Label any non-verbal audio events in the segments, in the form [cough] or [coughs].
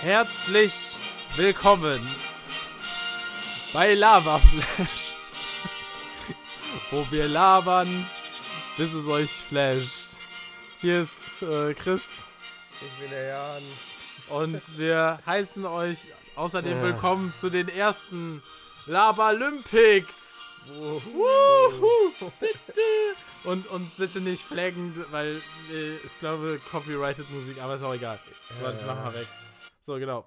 Herzlich willkommen bei Lava Flash, [laughs] wo wir labern, bis es euch flasht. Hier ist äh, Chris Ich bin der Jan. und wir heißen euch außerdem Ja. willkommen zu den ersten Labalympics. Und, und bitte nicht flaggen, weil äh, ich glaube Copyrighted Musik, aber ist auch egal. Warte, ich mach mal weg. So, genau.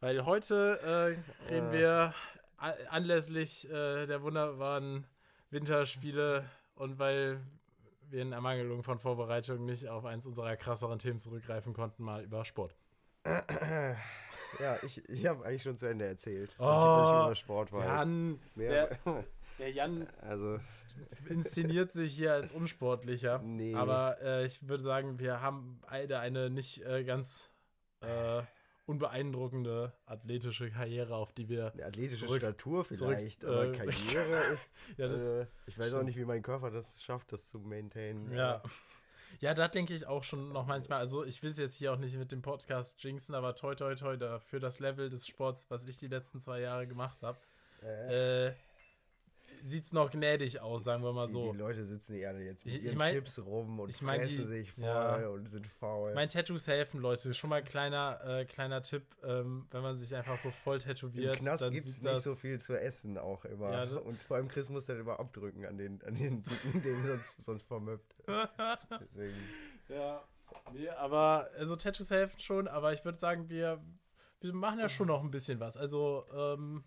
Weil heute äh, reden Ja. wir anlässlich äh, der wunderbaren Winterspiele und weil wir in Ermangelung von Vorbereitung nicht auf eins unserer krasseren Themen zurückgreifen konnten, mal über Sport. [clears throat] Ja, ich, ich habe eigentlich schon zu Ende erzählt, Oh, was, ich, über Sport weiß. Jan, der, [laughs] der Jan also, inszeniert sich hier als unsportlicher. Nee. Aber äh, ich würde sagen, wir haben beide eine nicht äh, ganz äh, unbeeindruckende athletische Karriere, auf die wir. eine athletische Zurück- Statur zurück, vielleicht, aber äh, Karriere [laughs] ist. Ja, das, äh, ich weiß auch nicht, wie mein Körper das schafft, das zu maintainen. ja. [laughs] Ja, da denke ich auch schon noch manchmal. Also, ich will es jetzt hier auch nicht mit dem Podcast jinxen, aber toi, toi, toi, da für das Level des Sports, was ich die letzten zwei Jahre gemacht habe, Äh, äh, sieht es noch gnädig aus, sagen wir mal die, so. die Leute sitzen eher jetzt mit Ich- ich ihren mein- Chips rum und ich mein, fressen die- sich voll ja. und sind faul. Mein Tattoos helfen, Leute. Schon mal ein kleiner, äh, kleiner Tipp, ähm, wenn man sich einfach so voll Im tätowiert, Knast dann gibt es sieht nicht das so viel zu essen auch immer. Ja, das- und vor allem Chris muss dann immer abdrücken an den, an den Dicken, [laughs] den sonst, sonst vermöppt. Deswegen. Ja, nee, aber also Tattoos helfen schon, aber ich würde sagen, wir, wir machen ja schon noch ein bisschen was. Also, ähm,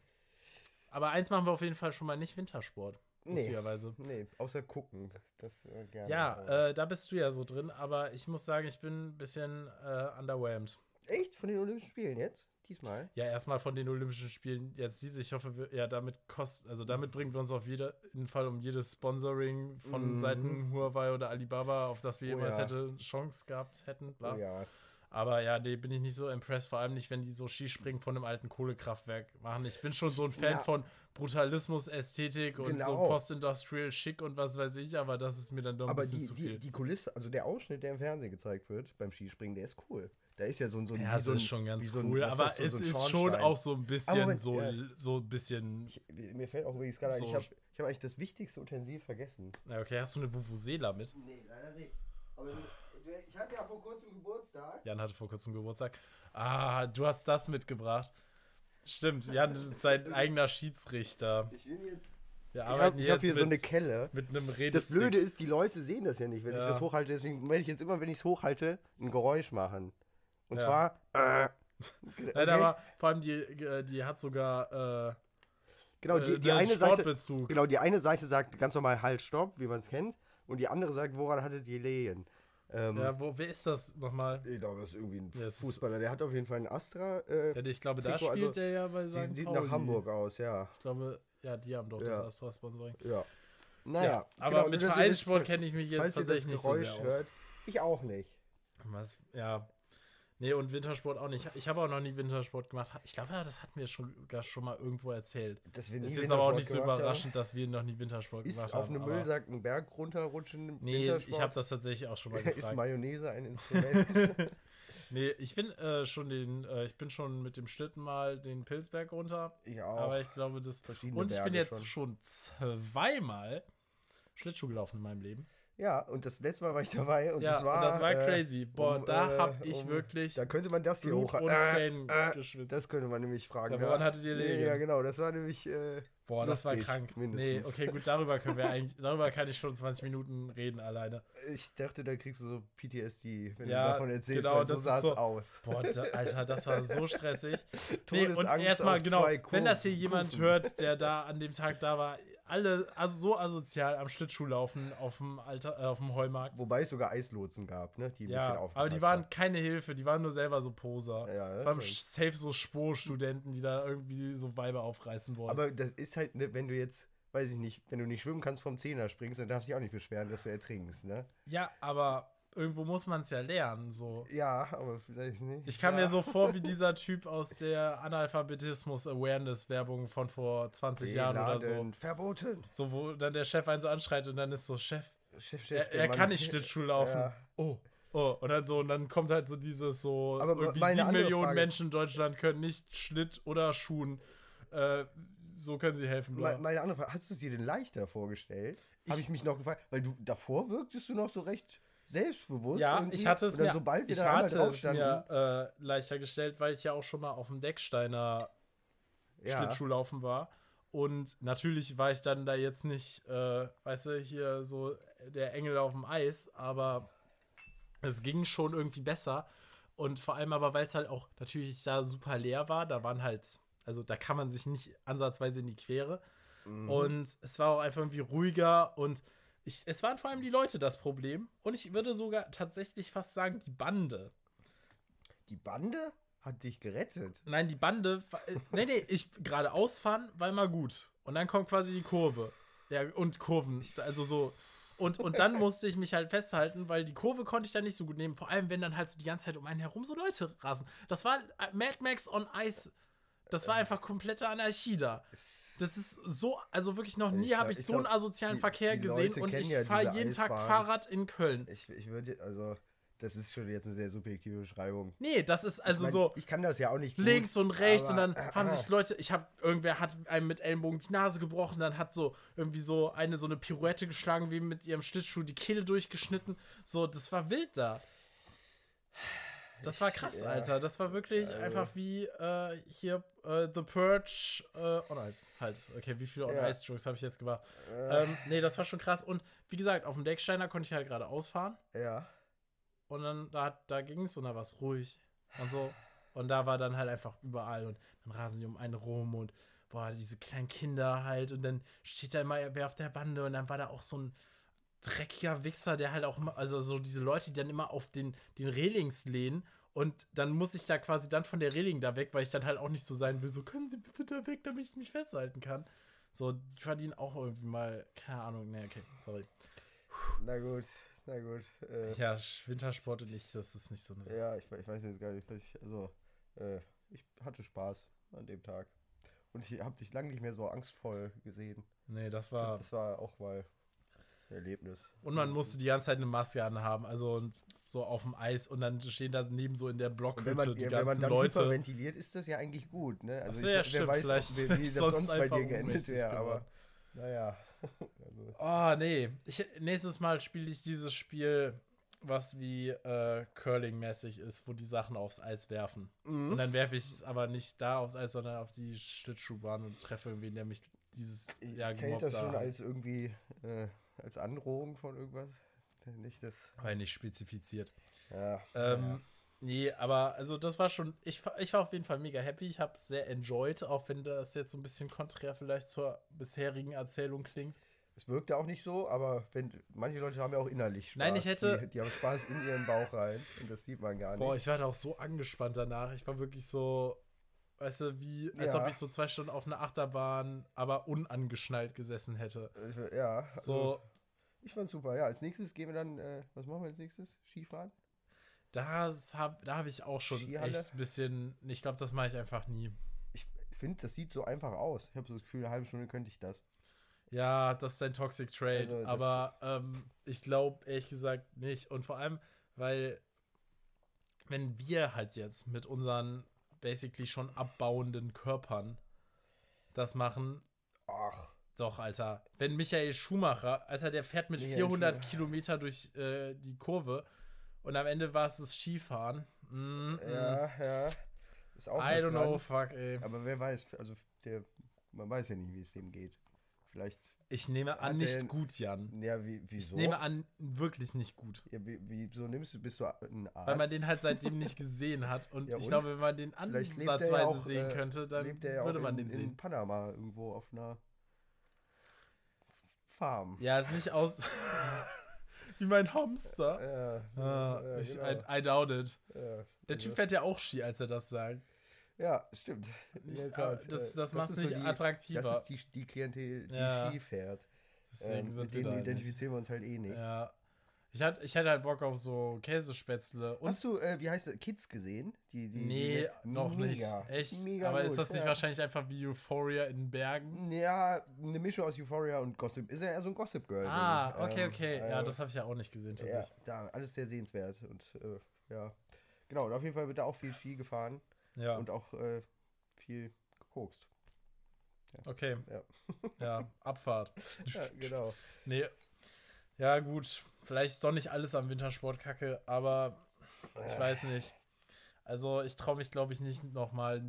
aber eins machen wir auf jeden Fall schon mal nicht Wintersport, Nee. lustigerweise. Nee, außer gucken. Das äh, gerne. Ja, äh, da bist du ja so drin, aber ich muss sagen, ich bin ein bisschen äh, underwhelmed. Echt? Von den Olympischen Spielen jetzt? Diesmal? Ja, erstmal von den Olympischen Spielen jetzt diese. Ich hoffe, wir, ja, damit kost, also damit bringen wir uns auf jeden Fall um jedes Sponsoring von Mhm. Seiten Huawei oder Alibaba, auf das wir Oh jemals ja. hätte Chance gehabt hätten. Bla. Oh ja. Aber ja, nee, bin ich nicht so impressed, vor allem nicht, wenn die so Skispringen von einem alten Kohlekraftwerk machen. Ich bin schon so ein Fan Ja. von Brutalismus, Ästhetik und so Genau. Post-Industrial Schick und was weiß ich, aber das ist mir dann doch ein Aber bisschen die, zu die, viel. die Kulisse, also der Ausschnitt, der im Fernsehen gezeigt wird beim Skispringen, der ist cool. Da ist ja so ein. So ein ja, so ein, ist schon ganz wie so ein- cool, aber so- es so ein ist schon auch so ein bisschen, Moment, so, ja. so ein bisschen. Ich, mir fällt auch übrigens gerade ein, So. ich habe hab eigentlich das wichtigste Utensil vergessen. Na, okay, hast du eine Vuvuzela mit? Nee, leider nicht. Aber ich hatte ja vor kurzem Geburtstag. Jan hatte vor kurzem Geburtstag. Ah, du hast das mitgebracht. Stimmt, Jan ist sein [laughs] eigener Schiedsrichter. Ich bin jetzt. Wir Ich arbeiten habe jetzt hab hier so eine mit, Kelle. mit einem Redestick. Das Blöde ist, die Leute sehen das ja nicht, wenn Ja. ich das hochhalte. Deswegen werde ich jetzt immer, wenn ich es hochhalte, ein Geräusch machen. Und Ja. zwar. Äh, [laughs] Nein, okay? aber vor allem die, äh, die hat sogar äh, Genau, die, äh, die eine Seite. Sportbezug. Genau, die eine Seite sagt ganz normal Halt, Stopp, wie man es kennt. Und die andere sagt, woran hattet ihr Lehen? Ähm, Ja, wo, wer ist das nochmal? Ich glaube, das ist irgendwie ein Ja, ist- Fußballer. Der hat auf jeden Fall einen Astra. Äh, Ja, ich glaube, da Trikot, spielt also, der ja bei St. sieht Pauli. nach Hamburg aus, ja. Ich glaube, ja, die haben doch das Ja. Astra-Sponsoring. Ja. Naja, aber genau, mit das- das- Vereinssport kenne ich mich jetzt das tatsächlich nicht so sehr aus. hört, ich auch nicht. Was, ja. Nee, und Wintersport auch nicht. Ich habe auch noch nie Wintersport gemacht. Ich glaube, das hatten wir schon, gar schon mal irgendwo erzählt. Dass wir nie Ist jetzt aber auch nicht so gemacht haben. überraschend, dass wir noch nie Wintersport Ist gemacht auf haben. einem aber- Müllsack einen Berg runterrutschen Nee, Wintersport? ich habe das tatsächlich auch schon mal [laughs] Ist gefragt. Mayonnaise ein Instrument? [laughs] nee, ich bin äh, schon den, äh, ich bin schon mit dem Schlitten mal den Pilzberg runter. ich auch. Aber ich glaube, das. Verschiedene Und ich bin Berge jetzt schon zweimal Schlittschuh gelaufen in meinem Leben. Ja, und das letzte Mal war ich dabei und ja, das war, und das war äh, crazy. Boah, um, da äh, hab ich um- wirklich Da könnte man das hier hoch. und Äh, äh, das könnte man nämlich fragen. Ja, woran hattet ihr Nee? Ja, genau, das war nämlich. Äh, Boah, das war krank. Nee, mindestens. okay, gut, darüber können wir eigentlich, darüber kann ich schon 20 Minuten reden alleine. ich dachte, da kriegst du so PTSD, wenn Ja, du davon erzählst, genau, weil so sah es so- aus. Boah, da, Alter, das war so stressig. Nee, und erstmal, genau, wenn das hier jemand hört, der da an dem Tag da war, alle, also so asozial am Schlittschuh laufen auf dem, Alter, äh, auf dem Heumarkt. Wobei es sogar Eislotsen gab, ne? Die ein bisschen Ja, aufgepasst aber die waren keine Hilfe, die waren nur selber so Poser. Ja, das das waren safe so Spurstudenten, die da irgendwie so Weiber aufreißen wollen. Aber das ist halt, ne, wenn du jetzt, weiß ich nicht, wenn du nicht schwimmen kannst vom Zehner springst, dann darfst du dich auch nicht beschweren, dass du ertrinkst, ne? ja, aber irgendwo muss man es ja lernen, so. Ja, aber vielleicht nicht. Ich kam ja. mir so vor wie [laughs] dieser Typ aus der Analphabetismus-Awareness-Werbung von vor 20 Jahren oder so. Verboten. So, wo dann der Chef einen so anschreit und dann ist so, Chef, Chef, Chef, er, er kann nicht Schlittschuh laufen. Ja. Oh, Oh, und dann so, und dann kommt halt so dieses so, Aber irgendwie sieben Millionen Frage- Menschen in Deutschland können nicht Schlitt oder Schuhen. Äh, so können sie helfen. Bla. Me- Meine andere Frage, hast du es dir denn leichter vorgestellt? Habe ich mich noch gefragt, weil du davor wirktest du noch so recht selbstbewusst. Ja, ich hatte es mir, sobald wir ich da hatte es mir äh, leichter gestellt, weil ich ja auch schon mal auf dem Decksteiner ja, Schlittschuhlaufen war. Und natürlich war ich dann da jetzt nicht, äh, weißt du, hier so der Engel auf dem Eis, aber es ging schon irgendwie besser. Und vor allem aber, weil es halt auch natürlich da super leer war, da waren halt, also da kann man sich nicht ansatzweise in die Quere. Mhm. Und es war auch einfach irgendwie ruhiger und ich, es waren vor allem die Leute das Problem. Und ich würde sogar tatsächlich fast sagen, die Bande. die Bande hat dich gerettet. Nein, die Bande. äh, [laughs] Nee, nee, ich geradeaus fahren war immer gut. Und dann kommt quasi die Kurve. Ja, und Kurven. Also so. Und, und dann [laughs] musste ich mich halt festhalten, weil die Kurve konnte ich dann nicht so gut nehmen. Vor allem, wenn dann halt so die ganze Zeit um einen herum so Leute rasen. Das war äh, Mad Max on Ice. Das war einfach komplette Anarchie da. Das ist so, also wirklich noch nie habe ich ich so einen glaub, asozialen die- Verkehr die gesehen und ich ja fahre jeden Tag Eisbahn. Fahrrad in Köln. Ich, ich würde, also, das ist schon jetzt eine sehr subjektive Beschreibung. Nee, das ist also ich mein, so. Ich kann das ja auch nicht gut, links und rechts und aber- dann haben sich Leute, ich habe irgendwer hat einem mit Ellenbogen die Nase gebrochen, dann hat so irgendwie so eine so eine Pirouette geschlagen, wie mit ihrem Schlittschuh die Kehle durchgeschnitten. So, das war wild da. Das war krass, Ja. Alter. Das war wirklich Also- einfach wie äh, hier äh, The Purge äh, on Ice. Halt. Okay, wie viele on Ja. Ice Strokes habe ich jetzt gemacht? Äh, Ähm, nee, das war schon krass. Und wie gesagt, auf dem Decksteiner konnte ich halt gerade ausfahren. ja. Und dann, da, da ging es und da war es ruhig und so. Und da war dann halt einfach überall und dann rasen die um einen rum und boah, diese kleinen Kinder halt und dann steht da immer wer auf der Bande und dann war da auch so ein dreckiger Wichser, der halt auch immer, also so diese Leute, die dann immer auf den, den Railings lehnen und dann muss ich da quasi dann von der Reling da weg, weil ich dann halt auch nicht so sein will, so können Sie bitte da weg, damit ich mich festhalten kann. So, die verdienen auch irgendwie mal, keine Ahnung, ne, okay, sorry. Na gut, na gut. Äh, Ja, Wintersport und ich, das ist nicht so eine Sache. ja, ich, ich weiß jetzt gar nicht, was ich, also, äh, ich hatte Spaß an dem Tag. Und ich habe dich lange nicht mehr so angstvoll gesehen. Nee, das war. Das war auch mal Erlebnis. Und man musste die ganze Zeit eine Maske anhaben, also so auf dem Eis und dann stehen da neben so in der Blockhütte man, die ja, wenn man ganzen dann Leute. hyperventiliert, ist das ja eigentlich gut, ne? Also so, ja, wer weiß, vielleicht wie, wie [laughs] das ich sonst, bei dir geendet wäre, aber geworden. naja. [laughs] also, Oh, nee. Ich, nächstes Mal spiele ich dieses Spiel, was wie äh, Curling-mäßig ist, wo die Sachen aufs Eis werfen. Mhm. Und dann werfe ich es aber nicht da aufs Eis, sondern auf die Schlittschuhbahn und treffe irgendwen, der mich dieses Jahr Zählt gemobbt das schon hat. als irgendwie, äh, als Androhung von irgendwas? Nicht das, Weil nicht spezifiziert. ja. Ähm, Nee, aber also das war schon, ich, war- ich war auf jeden Fall mega happy. Ich habe es sehr enjoyed, auch wenn das jetzt so ein bisschen konträr vielleicht zur bisherigen Erzählung klingt. Es wirkte auch nicht so, aber wenn, manche Leute haben ja auch innerlich Spaß. Nein, ich hätte- Die, die haben Spaß in ihren Bauch rein und das sieht man gar nicht. Boah, ich war da auch so angespannt danach. Ich war wirklich so, weißt du, wie, als Ja. ob ich so zwei Stunden auf einer Achterbahn, aber unangeschnallt gesessen hätte. Ja, also, So, ich fand's super. Ja, als nächstes gehen wir dann, äh, was machen wir als nächstes? Skifahren? das hab, da habe ich auch schon Skihalle? echt ein bisschen, ich glaube, das mache ich einfach nie. Ich finde, das sieht so einfach aus. Ich habe so das Gefühl, eine halbe Stunde könnte ich das. Ja, das ist ein Toxic Trade, Also, aber ähm, ich glaube ehrlich gesagt nicht. Und vor allem, weil wenn wir halt jetzt mit unseren basically schon abbauenden Körpern das machen, Ach, doch, Alter. Wenn Michael Schumacher, Alter, der fährt mit Michael 400 Schumacher. Kilometer durch äh, die Kurve und am Ende war es das Skifahren. Mm, mm. ja, ja. Ist auch I don't dran. know, fuck, ey. Aber wer weiß, also der, man weiß ja nicht, wie es dem geht. Vielleicht, Ich nehme an, nicht der- gut, Jan. ja, wie, Ich wieso? nehme an, wirklich nicht gut. ja, wie, wieso nimmst du, bist du ein Arzt? Weil man den halt seitdem nicht gesehen hat. Und [laughs] Ja, ich und? glaube, wenn man den er ja ansatzweise auch, sehen äh, könnte, dann ja würde man in, den in sehen. Panama irgendwo auf einer Farm. Ja, ist nicht aus [laughs] wie mein Hamster. Ja, Ah, ja, ich, genau. I, I doubt it. ja, Der Typ fährt ja auch Ski, als er das sagt. ja, stimmt. Nicht, Tat, aber das äh, das macht es ist so nicht die- attraktiver. Das ist die, die Klientel, die. Ski fährt. Deswegen Ähm, mit denen nicht. identifizieren wir uns halt eh nicht. Ja. Ich, hatte, ich hätte halt Bock auf so Käsespätzle. Und Hast du, äh, wie heißt das, Kids gesehen? Die, die, nee, die, noch mega, nicht. Echt? Mega Aber gut, ist das nicht ja. wahrscheinlich einfach wie Euphoria in Bergen? Ja, eine Mischung aus Euphoria und Gossip. Ist ja eher so ein Gossip Girl. Ah, Ding. okay, Ähm, okay. Ja, äh, das habe ich ja auch nicht gesehen, Ja, tatsächlich. da, alles sehr sehenswert. Und äh, ja. Genau, und auf jeden Fall wird da auch viel Ski gefahren Ja, und auch äh, viel gekokst. okay. Ja. Ja, [laughs] Abfahrt. Ja, genau. Nee. Ja, gut. Vielleicht ist doch nicht alles am Wintersport kacke, aber ich weiß nicht. Also, ich traue mich, glaube ich, nicht nochmal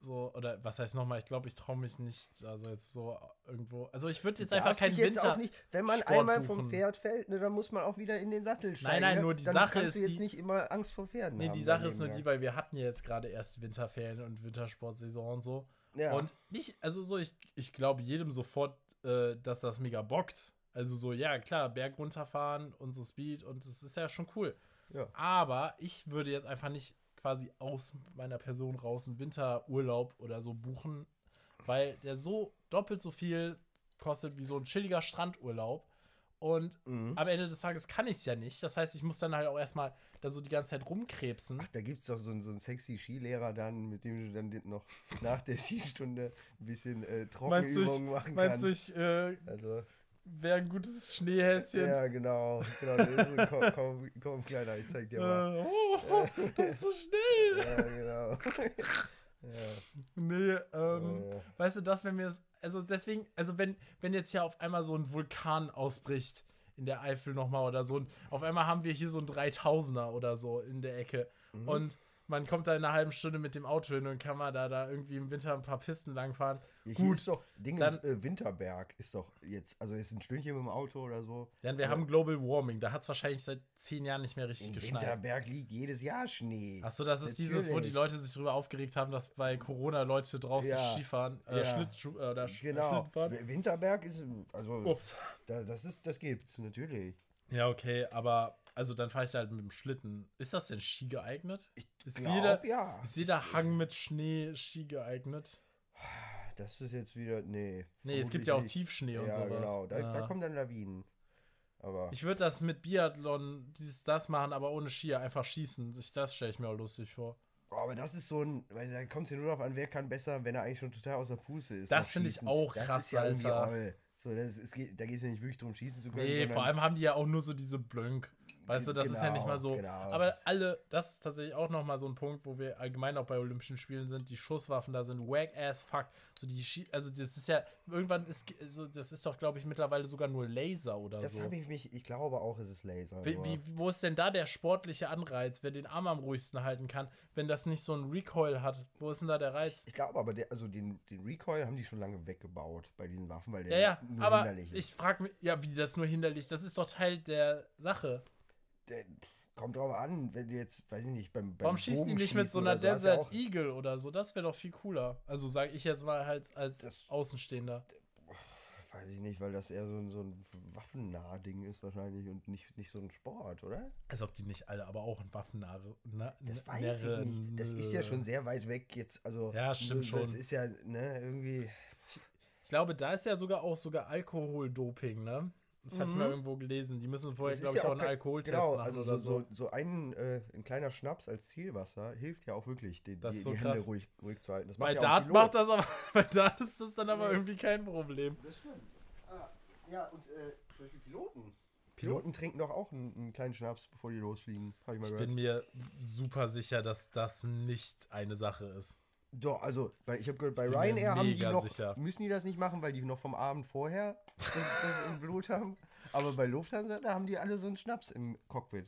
so, oder was heißt nochmal? Ich glaube, ich traue mich nicht, also jetzt so irgendwo. Also, ich würde jetzt einfach keinen jetzt Winter. auch nicht, wenn man Sport einmal vom buchen. Pferd fällt, ne, dann muss man auch wieder in den Sattel steigen. nein, ne? nur die dann Sache kannst du ist jetzt die- nicht immer Angst vor Pferden Nee, haben. die Sache ist nur die, weil wir hatten ja jetzt gerade erst Winterferien und Wintersportsaison und so. ja. Und nicht, also so, ich, ich glaube jedem sofort, äh, dass das mega bockt. Also so, ja, klar, Berg runterfahren und so Speed und das ist ja schon cool. Ja. Aber ich würde jetzt einfach nicht quasi aus meiner Person raus einen Winterurlaub oder so buchen, weil der so doppelt so viel kostet wie so ein chilliger Strandurlaub. Und Mhm. am Ende des Tages kann ich es ja nicht. Das heißt, ich muss dann halt auch erstmal da so die ganze Zeit rumkrebsen. Ach, da gibt es doch so, einen- so einen sexy Skilehrer dann, mit dem du dann noch nach der Skistunde ein bisschen äh, Meinst du, ich, Trockenübungen machen meinst du, kannst. ich äh, Also, wäre ein gutes Schneehäschen? ja, genau. genau so, komm, komm, komm, Kleiner, ich zeig dir mal. Äh, oh, das ist so schnell. [laughs] Ja, genau. [laughs] ja, Nee, ähm, ja. weißt du, das, wenn mir das, also deswegen, also wenn, wenn jetzt hier auf einmal so ein Vulkan ausbricht in der Eifel nochmal oder so, und auf einmal haben wir hier so ein 3000er oder so in der Ecke Mhm. und man kommt da in einer halben Stunde mit dem Auto hin und kann mal da, da irgendwie im Winter ein paar Pisten langfahren. Hier Gut, ist doch, Ding dann- ist, äh, Winterberg ist doch jetzt, also ist ein Stündchen mit dem Auto oder so. ja, wir Ja. haben Global Warming, da hat es wahrscheinlich seit zehn Jahren nicht mehr richtig In geschneit. Winterberg liegt jedes Jahr Schnee. Achso, das ist dieses, wo die Natürlich. Leute sich drüber aufgeregt haben, dass bei Corona Leute draußen Ja. Skifahren, äh, Ja. Schlittschuh, äh, oder Genau. Schlittenfahren. Winterberg ist, also, Ups. da, das ist, das gibt's, natürlich. Ja, okay, aber also dann fahre ich da halt mit dem Schlitten. Ist das denn Ski geeignet? ist, Glaub, jeder, ja. ist jeder Hang mit Schnee Ski geeignet? Das ist jetzt wieder, nee. Nee, es gibt ja auch nicht. Tiefschnee und Ja, sowas. genau, da, ja. da kommen dann Lawinen. Aber, ich würde das mit Biathlon, dieses, das machen, aber ohne Skier, einfach schießen. Ich, das stelle ich mir auch lustig vor. aber das ist so ein, weil da kommt es ja nur darauf an, wer kann besser, wenn er eigentlich schon total außer Puste ist. Das finde ich auch das krass, ist ja Alter. So, das, geht, da geht es ja nicht wirklich darum, schießen zu können. Nee, vor allem haben die ja auch nur so diese Blönk. Weißt du, das ist ja nicht mal so. Genau, genau. Aber alle, das ist tatsächlich auch nochmal so ein Punkt, wo wir allgemein auch bei Olympischen Spielen sind. Die Schusswaffen da sind wack as fuck. So die, also das ist ja, irgendwann ist, so, das ist doch, glaube ich, mittlerweile sogar nur Laser oder Das so. habe ich mich, ich glaube auch, es ist Laser. Wie, wie, wo ist denn da der sportliche Anreiz, wer den Arm am ruhigsten halten kann, wenn das nicht so ein Recoil hat? Wo ist denn da der Reiz? Ich glaube aber, der, also den, den Recoil haben die schon lange weggebaut bei diesen Waffen, weil der Ja, ja, nur aber hinderlich ist. ich frage mich, ja, wie das nur hinderlich? Das ist doch Teil der Sache. Kommt drauf an, wenn du jetzt, weiß ich nicht, beim, beim Warum schießen die nicht mit so einer so, ja Desert auch- Eagle oder so? Das wäre doch viel cooler. Also sage ich jetzt mal halt als Das- Außenstehender. Weiß ich nicht, weil das eher so ein, so ein waffennah Ding ist wahrscheinlich und nicht, nicht so ein Sport, oder? Als ob die nicht alle, aber auch ein Waffennare. Na, Das weiß ich nicht. Das ist ja schon sehr weit weg jetzt. Also, Ja, stimmt so- Das schon. ist ja, ne, irgendwie. Ich glaube, da ist ja sogar auch sogar Alkoholdoping, ne? Das hatte ich Mhm. mal irgendwo gelesen. Die müssen vorher, glaube ich, ja auch einen Alkoholtest genau, machen also so, so. so, so ein, äh, ein kleiner Schnaps als Zielwasser hilft ja auch wirklich, die, Das die, so die Hände ruhig, ruhig zu halten. Das Bei ja Dart Pilot. macht das aber, [laughs] bei Dart ist das dann aber irgendwie kein Problem. Das stimmt. Ah, ja, und äh, zum Beispiel Piloten. Piloten trinken doch auch einen, einen kleinen Schnaps, bevor die losfliegen. Habe ich mal Ich gehört. bin mir super sicher, dass das nicht eine Sache ist. Doch, also, bei, ich habe gehört, bei Ryanair haben die noch, sicher. müssen die das nicht machen, weil die noch vom Abend vorher [laughs] das, das im Blut haben. Aber bei Lufthansa, da haben die alle so einen Schnaps im Cockpit.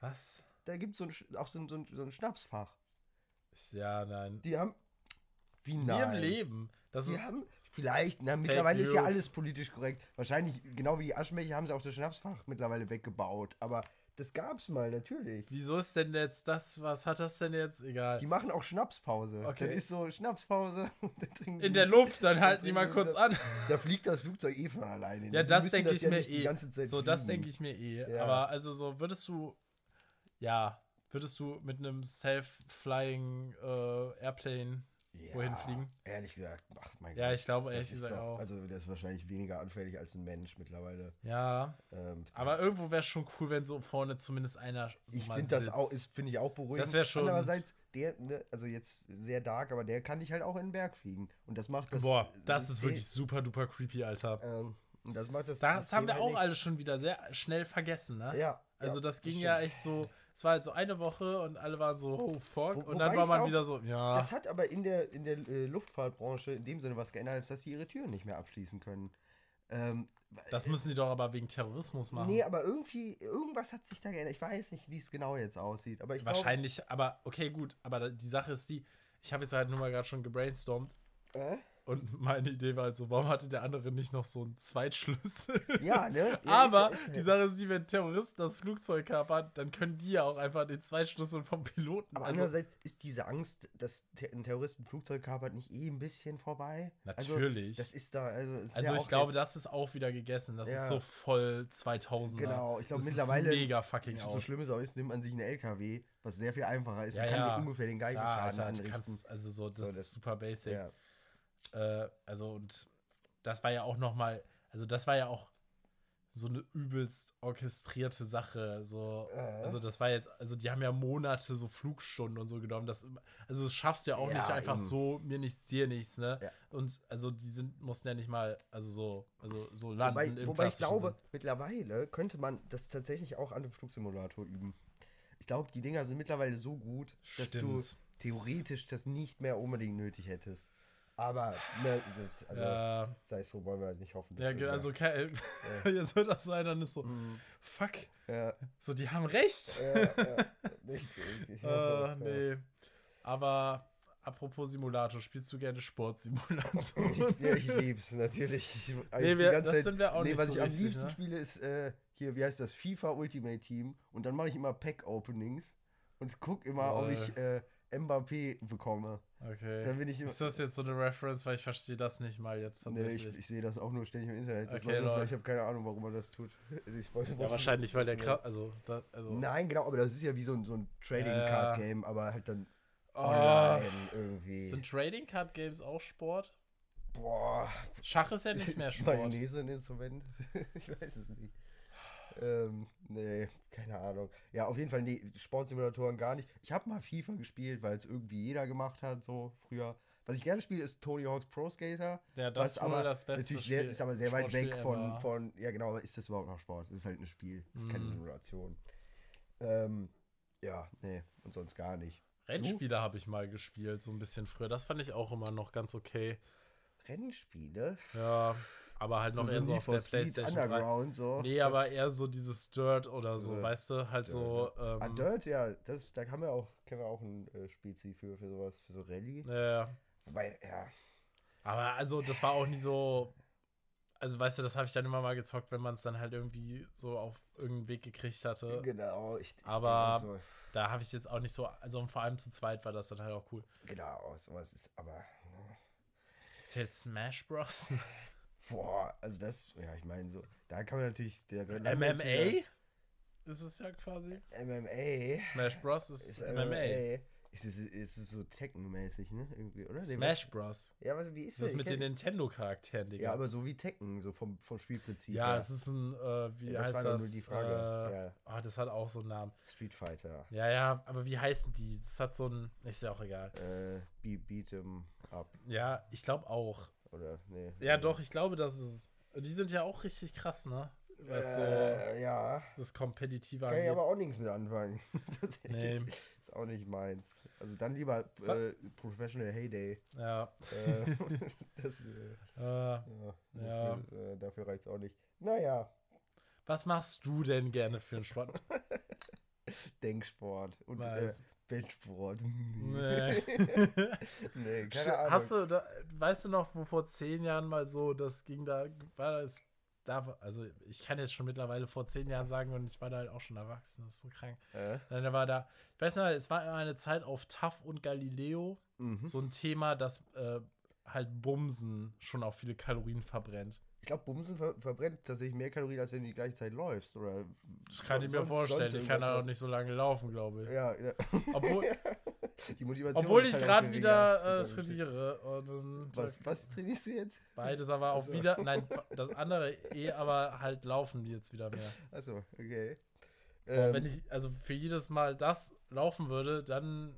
Was? Da gibt so es auch so ein, so, ein, so ein Schnapsfach. Ja, nein. Die haben. Wie nein? im Leben. Das Die ist. haben. Vielleicht, na, mittlerweile ist ja alles politisch korrekt. Wahrscheinlich, genau wie die Aschenbecher, haben sie auch das Schnapsfach mittlerweile weggebaut. Aber das gab's mal, natürlich. Wieso ist denn jetzt das? Was hat das denn jetzt? Egal. Die machen auch Schnapspause. Okay. Das ist so Schnapspause. [laughs] In der Luft, dann [laughs] halten die mal kurz an. Da fliegt das Flugzeug eh von alleine. Ja, das denke ich ja mir nicht die eh. ganze Zeit So, das denke ich mir eh. Aber also so, würdest du, ja, würdest du mit einem Self-Flying äh, Airplane wohin fliegen. Ehrlich gesagt, ach mein Ja, ich glaube ehrlich ist gesagt doch, auch. also der ist wahrscheinlich weniger anfällig als ein Mensch mittlerweile. ja, Ähm, aber irgendwo wäre es schon cool, wenn so vorne zumindest einer so ich finde das auch, ist finde ich auch beruhigend. Das wär schon- Andererseits, der, ne, also jetzt sehr dark, aber der kann dich halt auch in den Berg fliegen. Und das macht das. Boah, das ist wirklich super duper creepy, Alter. Ähm, das macht das. Das System haben wir halt auch nicht. alle schon wieder sehr schnell vergessen, ne? Ja. Also ja, das ging stimmt. ja echt so, es war halt so eine Woche und alle waren so, oh fuck. Wo- und dann war man glaub, wieder so, ja. Das hat aber in der, in der äh, Luftfahrtbranche in dem Sinne was geändert, ist, dass sie ihre Türen nicht mehr abschließen können. Ähm, Das müssen die doch aber wegen Terrorismus machen. nee, aber irgendwie, irgendwas hat sich da geändert. Ich weiß nicht, wie es genau jetzt aussieht. Aber ich. Wahrscheinlich, aber okay, gut. Aber die Sache ist die, ich habe jetzt halt nur mal gerade schon gebrainstormt Äh? Und meine Idee war halt so, warum hatte der andere nicht noch so einen Zweitschlüssel? Ja, ne? [laughs] Ja, aber ist- ist- die Sache ist die, wenn Terroristen das Flugzeug kapern, dann können die ja auch einfach den Zweitschlüssel vom Piloten. Aber also, andererseits ist diese Angst, dass ein Terrorist ein Flugzeug kapert, nicht eh ein bisschen vorbei? Natürlich. Also, das ist da, also, ist also ja ich glaube, das ist auch wieder gegessen. Das Ja. ist so voll 2000. Genau, ich glaube mittlerweile. Ist mega fucking so out. schlimm es auch ist, nimmt man sich einen LKW, was sehr viel einfacher ist Ja, und kann ungefähr den gleichen Ja, Schaden du anrichten. kannst, also so, das, So, das- ist super basic. ja. Äh, also und das war ja auch noch mal, also das war ja auch so eine übelst orchestrierte Sache. So, Äh. also das war jetzt, also die haben ja Monate so Flugstunden und so genommen. Das, also das schaffst du ja auch Ja, nicht einfach eben. so, mir nichts, dir nichts, ne? Ja. Und also die sind, mussten ja nicht mal, also so, also so landen Wobei, wobei ich glaube, Sinn. mittlerweile könnte man das tatsächlich auch an dem Flugsimulator üben. Ich glaube, die Dinger sind mittlerweile so gut, dass Stimmt. du theoretisch das nicht mehr unbedingt nötig hättest. Aber, ne, also, Ja, sei es so, wollen wir halt nicht hoffen. ja, also ke- [laughs] jetzt wird das sein, dann ist so, fuck, Ja, so die haben recht. ja, ja, nicht, ich, ich Äh, hoffe, nee. Aber apropos Simulator, spielst du gerne Sportsimulator? Ja, ich lieb's, natürlich. Ich, eigentlich wir- das sind wir auch nee, nicht was so ich am richtig, liebsten ne? spiele, ist äh, hier, wie heißt das, FIFA Ultimate Team. Und dann mache ich immer Pack-Openings und guck immer, ob Lol. ich äh, Mbappé bekomme. Okay. Dann bin ich. Ist das jetzt so eine Reference, weil ich verstehe das nicht mal jetzt Nee, tatsächlich. ich, ich sehe das auch nur ständig im Internet. Das Okay, das, weil ich habe keine Ahnung, warum man das tut. Also ich wollte, ja, wahrscheinlich, weil der krass, also, da, also Nein, genau, aber das ist ja wie so ein, so ein Trading Ja. Card Game, aber halt dann oh, online irgendwie. sind Trading Card Games auch Sport? Boah, Schach ist ja nicht [laughs] mehr ist Sport. Mayonnaise ein Instrument? [laughs] ich weiß es nicht. Ähm, nee, keine Ahnung. Ja, auf jeden Fall, nee, Sportsimulatoren gar nicht. Ich habe mal FIFA gespielt, weil es irgendwie jeder gemacht hat, so früher. Was ich gerne spiele, ist Tony Hawk's Pro Skater. Ja, das was ist aber das beste natürlich sehr, Spiel- ist aber sehr weit weg von, von, ja genau, aber ist das überhaupt noch Sport? Es ist halt ein Spiel, es ist keine Mhm. Simulation. Ähm, ja, nee, und sonst gar nicht. Rennspiele habe ich mal gespielt, so ein bisschen früher. Das fand ich auch immer noch ganz okay. Rennspiele? Ja, aber halt noch eher so auf der Playstation 3. Underground, so. Nee, aber eher so dieses Dirt oder so, Äh, weißt du? Halt so. Ah, Ähm, Dirt, ja, das, da kann wir auch, kennen wir auch ein äh, Spezi für, für sowas, für so Rallye. ja. Wobei, ja, Aber also, das war auch nie so. Also, weißt du, das habe ich dann immer mal gezockt, wenn man es dann halt irgendwie so auf irgendeinen Weg gekriegt hatte. genau. Ich, ich Aber- Da habe ich jetzt auch nicht so. Also, und vor allem zu zweit war das dann halt auch cool. so, genau, sowas ist, aber, ne. Zählt Smash Bros? [laughs] boah, also das, ja, ich meine, so, da kann man natürlich, der MMA? Ist es ja quasi. MMA. Smash Bros. ist, Ist MMA. Ist es, ist es so Tekken-mäßig, ne? Irgendwie, oder? Smash Bros. Ja, was, wie ist Das ist Ich mit kenn- den Nintendo-Charakteren, Digga. Ja, aber so wie Tekken, so vom, vom Spielprinzip. Ja, her. es ist ein, äh, wie Ja, das heißt war das? nur die Frage. Äh, Ja. ah, das hat auch so einen Namen. Street Fighter. Ja, ja, aber wie heißen die? Das hat so ein, ist ja auch egal. Äh, Be Beat 'em Up. Ja, ich glaube auch. Oder, nee. Ja, doch, ich glaube, das ist. Die sind ja auch richtig krass, ne? Was so Äh, ja. das Kompetitive Kann ich angeht. aber auch nichts mit anfangen. [laughs] Nee. Ist auch nicht meins. Also dann lieber äh, Professional Heyday. Ja. Äh, [laughs] das, äh, Äh, ja, Ja. Dafür, äh, dafür reicht es auch nicht. Naja, was machst du denn gerne für einen Sport? [laughs] Denksport und äh, Benchsport. Nee. nee, [laughs] keine Ahnung. Hast du, da, weißt du noch, wo vor zehn Jahren mal so, das ging da, war das, da, also ich kann jetzt schon mittlerweile vor zehn Jahren sagen und ich war da halt auch schon erwachsen, das ist so krank. Äh? Dann da war da, ich weiß noch, es war eine Zeit auf TAF und Galileo, Mhm. so ein Thema, das äh, halt Bumsen schon auch viele Kalorien verbrennt. Ich glaube, Bumsen ver verbrennt tatsächlich mehr Kalorien, als wenn du die gleiche Zeit läufst. Oder Das kann ich mir vorstellen. Ich kann irgendwas, auch nicht so lange laufen, glaube ich. Ja, ja. Obwohl, [laughs] Die Motivation Obwohl ich halt auch gerade wieder äh, trainiere. Und, und Was, was trainierst du jetzt? Beides aber auch Ach so. wieder. Nein, [laughs] das andere eh, aber halt laufen die jetzt wieder mehr. Achso, okay. Boah, Ähm, wenn ich, also für jedes Mal das laufen würde, dann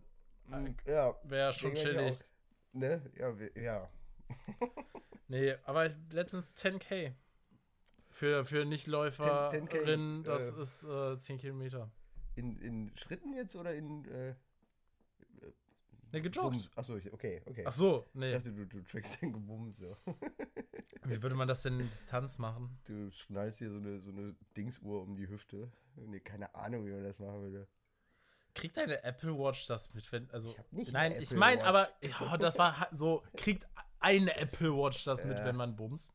m, ja, wäre schon chillig. auch. ne? Ja, ja. Nee, aber letztens 10k. Für, für 10K, Nichtläuferinnen, das äh, ist äh, 10 Kilometer. In, in Schritten jetzt oder in. Äh, Ne, gejoggt. Achso, okay, okay. Ach so, Ich nee. dachte, du, du trackst den Gebum so. [laughs] Wie würde man das denn in Distanz machen? Du schnallst dir so eine, so eine Dingsuhr um die Hüfte. Nee, keine Ahnung, wie man das machen würde. Kriegt deine Apple Watch das mit, wenn, also, Ich hab nicht nein, ich meine, aber, ja, das war so, kriegt eine Apple Watch das mit, Äh. wenn man bumst?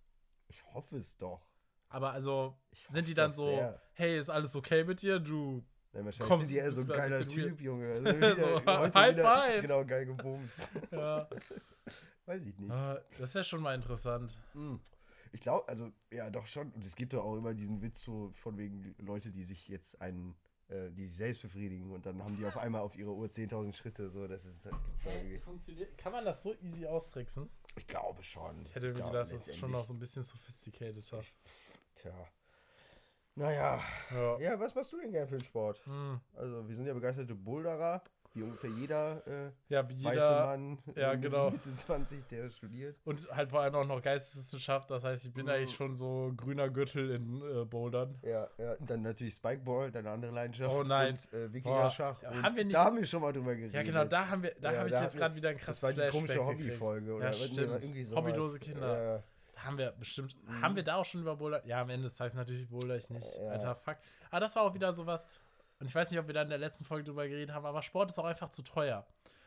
Ich hoffe es doch. Aber also, sind die dann so, sehr. hey, ist alles okay mit dir? Du, Nein, wahrscheinlich Kommst- sind die eher so ein geiler Typ, Junge. [laughs] Also So, High five. Genau, geil gebumst. [laughs] ja, [laughs] Weiß ich nicht. äh, das wäre schon mal interessant. Hm. Ich glaube, also, ja, doch schon. Und es gibt doch auch immer diesen Witz so von wegen Leute, die sich jetzt einen, äh, die sich selbst befriedigen und dann haben die auf einmal auf ihrer Uhr 10.000 Schritte. So, das ist, gibt's ja irgendwie- funktioniert, kann man das so easy austricksen? Ich glaube schon. Ich hätte mir gedacht, das ist schon noch so ein bisschen sophisticateder. Tja. Naja. Ja. Ja, was machst du denn gern für einen Sport? Hm. Also, wir sind ja begeisterte Boulderer, wie ungefähr jeder äh, Ja, wie weiße jeder. Mann ja, äh, genau. [laughs] Mitte 20, der studiert. Und halt vor allem auch noch Geisteswissenschaft. Das heißt, ich bin Mhm. eigentlich schon so grüner Gürtel in äh, Bouldern. Ja, ja, dann natürlich Spikeball, deine andere Leidenschaft. Oh nein. Und äh, Wikingerschach. Und haben wir nicht- da haben wir schon mal drüber geredet. Ja, genau, da haben wir, da Ja, habe ich da jetzt gerade wieder ein krasses Das war die komische. Hobbyfolge. oder Ja, irgendwie- stimmt. irgendwie sowas. Hobbylose Kinder. Ja, Da haben wir bestimmt. Mhm. Haben wir da auch schon über Boulder? Ja, am Ende des Tages natürlich Boulder ich nicht. Ja. Alter, fuck. Aber das war auch wieder sowas. Und ich weiß nicht, ob wir da in der letzten Folge drüber geredet haben, aber Sport ist auch einfach zu teuer.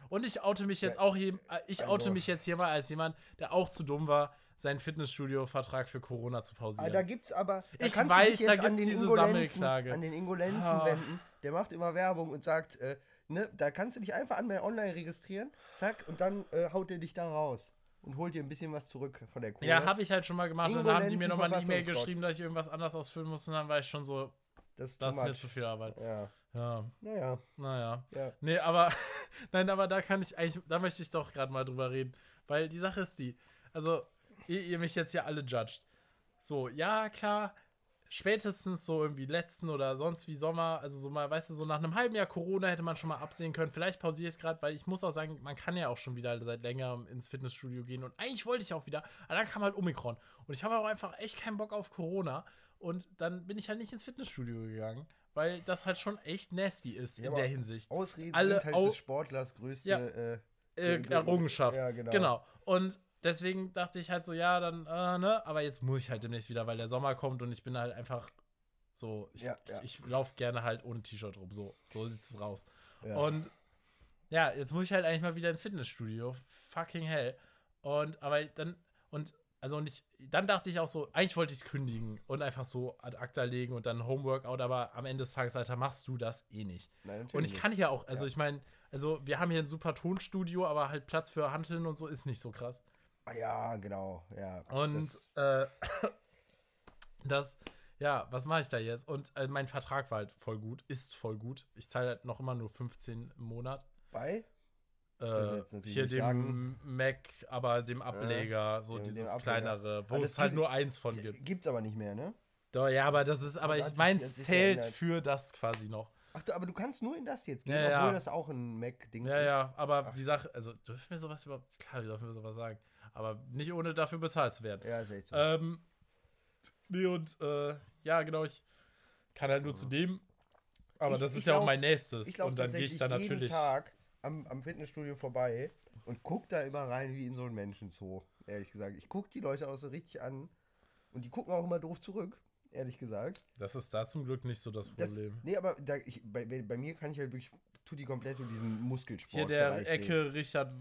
Und ich oute mich jetzt Ja, auch hier, äh, ich oute also- mich jetzt hier mal als jemand, der auch zu dumm war, seinen Fitnessstudio-Vertrag für Corona zu Ah, pausieren. da gibt's aber. Da Ich weiß, da jetzt an gibt's den diese Ingolenzen, Sammelklage. an den Ingolenzen Ah. wenden. Der macht immer Werbung und sagt, äh, ne, da kannst du dich einfach anmelden, online registrieren. Zack, und dann äh, haut er dich da raus. Und holt dir ein bisschen was zurück von der Kohle. ja, habe ich halt schon mal gemacht. Und dann haben die mir Ingolenzen nochmal eine E-Mail geschrieben, dass ich irgendwas anders ausfüllen muss. Und dann war ich schon so, das ist das ist mir zu viel Arbeit. Ja, Ja, naja, naja. ja. Nee, aber, [laughs] nein, aber da kann ich eigentlich, da möchte ich doch gerade mal drüber reden. Weil die Sache ist die, also, ihr, ihr mich jetzt ja alle judgt. So, ja, klar, spätestens so irgendwie letzten oder sonst wie Sommer, also so mal, weißt du, so nach einem halben Jahr Corona hätte man schon mal absehen können. Vielleicht pausiere ich es gerade, weil ich muss auch sagen, man kann ja auch schon wieder seit längerem ins Fitnessstudio gehen und eigentlich wollte ich auch wieder, aber dann kam halt Omikron und ich habe auch einfach echt keinen Bock auf Corona und dann bin ich halt nicht ins Fitnessstudio gegangen, weil das halt schon echt nasty ist Ja, in der Hinsicht. Ausreden Alle sind halt au- des Sportlers größte. Ja. Äh, äh, Ge- Errungenschaft. Ja, genau. Genau. Und deswegen dachte ich halt so, ja, dann, äh, ne, aber jetzt muss ich halt demnächst wieder, weil der Sommer kommt und ich bin halt einfach so, ich, Ja, ja. ich, ich laufe gerne halt ohne T-Shirt rum, so, so sieht es raus. Ja. Und ja, jetzt muss ich halt eigentlich mal wieder ins Fitnessstudio, fucking hell. Und, aber dann, und, also, und ich, dann dachte ich auch so, eigentlich wollte ich es kündigen und einfach so ad acta legen und dann Homeworkout, aber am Ende des Tages, Alter, machst du das eh nicht. Nein, natürlich Und ich kann hier auch, also Ja. ich meine, also wir haben hier ein super Tonstudio, aber halt Platz für Hanteln und so ist nicht so krass. Ah, ja, genau. Ja. Und Das, äh, [coughs] das, ja, was mache ich da jetzt? Und äh, mein Vertrag war halt voll gut, ist voll gut. Ich zahle halt noch immer nur 15 im Monat. bei? Äh, natürlich hier dem sagen. Mac, aber dem Ableger, so ja, mit dem dieses kleinere, wo es halt gibt- nur eins von gibt. Gibt's aber nicht mehr, ne? Doch, ja, aber das ist, aber ich sich zählt für das quasi noch. Ach du, aber du kannst nur in das jetzt gehen, Ja, ja. obwohl das auch ein Mac-Ding Ja, ist. ja, aber Ach. die Sache, also dürfen wir sowas überhaupt, klar, dürfen wir sowas sagen, aber nicht ohne dafür bezahlt zu werden. Ja, ist echt so. Ähm, nee, und äh, ja, genau, ich kann halt nur zu dem, aber Ich- das ist ja auch lauf- mein nächstes. ich Und dann gehe ich tatsächlich da jeden natürlich. Tag am, am Fitnessstudio vorbei und guck da immer rein wie in so einen Menschenzoo, ehrlich gesagt. Ich guck die Leute auch so richtig an und die gucken auch immer doof zurück, ehrlich gesagt. Das ist da zum Glück nicht so das Das, Problem. nee, aber da, ich, bei, bei mir kann ich halt wirklich, tu die komplett in diesen Muskelsport Hier der Ecke Richard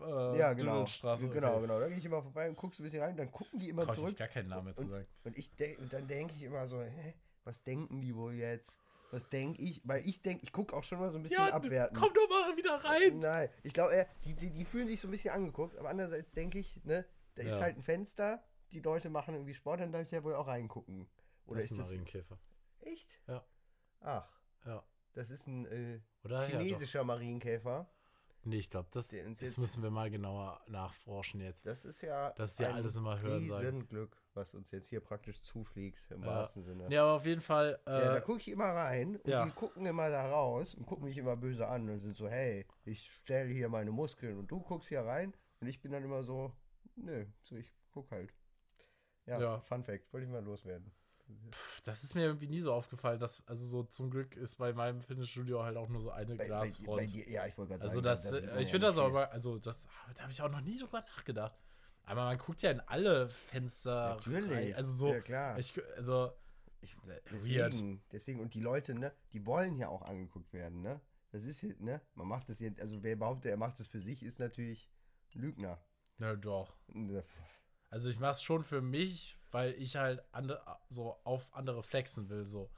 äh, Ja, genau. Genau, genau. Da gehe ich immer vorbei und guckst ein bisschen rein, dann gucken die immer Trau ich zurück. gar keinen Namen zu Und, sagen. und, ich denk, und dann denke ich immer so, hä, was denken die wohl jetzt? Was denke ich? Weil ich denke, ich gucke auch schon mal so ein bisschen Ja, abwerten. komm doch mal wieder rein. Nein, ich glaube, die, die, die fühlen sich so ein bisschen angeguckt, aber andererseits denke ich, ne, da ist Ja. halt ein Fenster, die Leute machen irgendwie Sport, dann darf ich ja wohl auch reingucken. Oder das ist ist ein Marienkäfer. echt? Ja. Ach, Ja. das ist ein äh, Oder? Ja, chinesischer Marienkäfer. Nee, ich glaube, das, das müssen wir mal genauer nachforschen jetzt. Das ist ja, Das ist ja alles immer hören sagen. Riesenglück, was uns jetzt hier praktisch zufliegt, im Ja. wahrsten Sinne. Nee, aber auf jeden Fall. Äh, Ja, da gucke ich immer rein und ja. die gucken immer da raus und gucken mich immer böse an und sind so, hey, ich stelle hier meine Muskeln und du guckst hier rein und ich bin dann immer so, nö, so ich guck halt. Ja, Ja. Fun Fact, wollte ich mal loswerden. Pff, das ist mir irgendwie nie so aufgefallen, dass, also so zum Glück ist bei meinem Fitnessstudio halt auch nur so eine Bei, Glasfront. bei dir, ja, ich wollte gerade also sagen, das, da sieht man äh, ich finde das aber, also das, da habe ich auch noch nie drüber nachgedacht. Aber man guckt ja in alle Fenster. Natürlich, rein. Also so, ja klar. ich, also, Ich, weird. deswegen, deswegen, und die Leute, ne, die wollen ja auch angeguckt werden, ne? Das ist hier, ne? Man macht das jetzt, also wer behauptet, er macht das für sich, ist natürlich Lügner. na doch. Ne, Also ich mach's schon für mich, weil ich halt ande, so auf andere flexen will, so.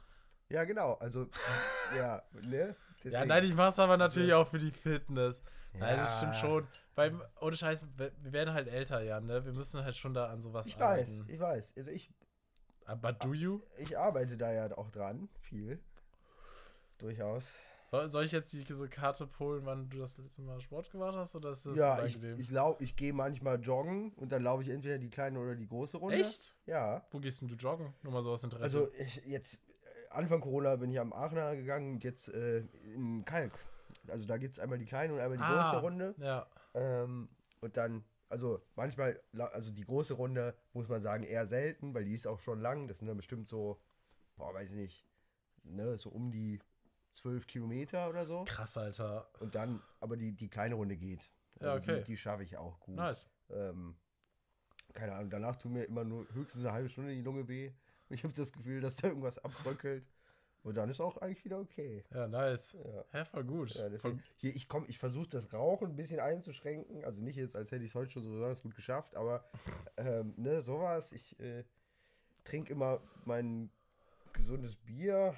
Ja, genau, also, [laughs] ja, ne? Ja, Deswegen. nein, ich mach's aber natürlich auch für die Fitness. Nein, das Ja. stimmt schon. Weil, ohne Scheiß, wir werden halt älter, ja, ne? Wir müssen halt schon da an sowas Ich weiß, arbeiten. ich weiß. Also ich, Aber do you? ich arbeite da ja auch dran, viel. Durchaus. Soll, soll ich jetzt diese Karte polen, wann du das letzte Mal Sport gemacht hast? Oder ist das ja, ich, unangenehm? ich, lau- ich gehe manchmal joggen und dann laufe ich entweder die kleine oder die große Runde. Echt? Ja. Wo gehst denn du joggen? Nur mal so aus Interesse. Also ich, jetzt, äh, Anfang Corona bin ich am Aachener gegangen und jetzt äh, in Kalk. Also da gibt es einmal die kleine und einmal die Ah. große Runde. ja. Ähm, und dann, also manchmal, also die große Runde muss man sagen eher selten, weil die ist auch schon lang. Das sind dann bestimmt so, boah, weiß ich nicht, ne, so um die 12 Kilometer oder so. Krass, Alter. Und dann, aber die, die kleine Runde geht. Ja, Also okay. Die, die schaffe ich auch gut. Nice. Ähm, keine Ahnung, danach tut mir immer nur höchstens eine halbe Stunde die Lunge weh. Und ich habe das Gefühl, dass da irgendwas abbröckelt. Und dann ist auch eigentlich wieder okay. Ja, nice. Ja. Hä, voll gut. Ja, deswegen, hier, ich komm, ich versuche das Rauchen ein bisschen einzuschränken. Also nicht jetzt, als hätte ich es heute schon so besonders gut geschafft, aber [laughs] ähm, ne, sowas. Ich äh, trinke immer mein gesundes Bier.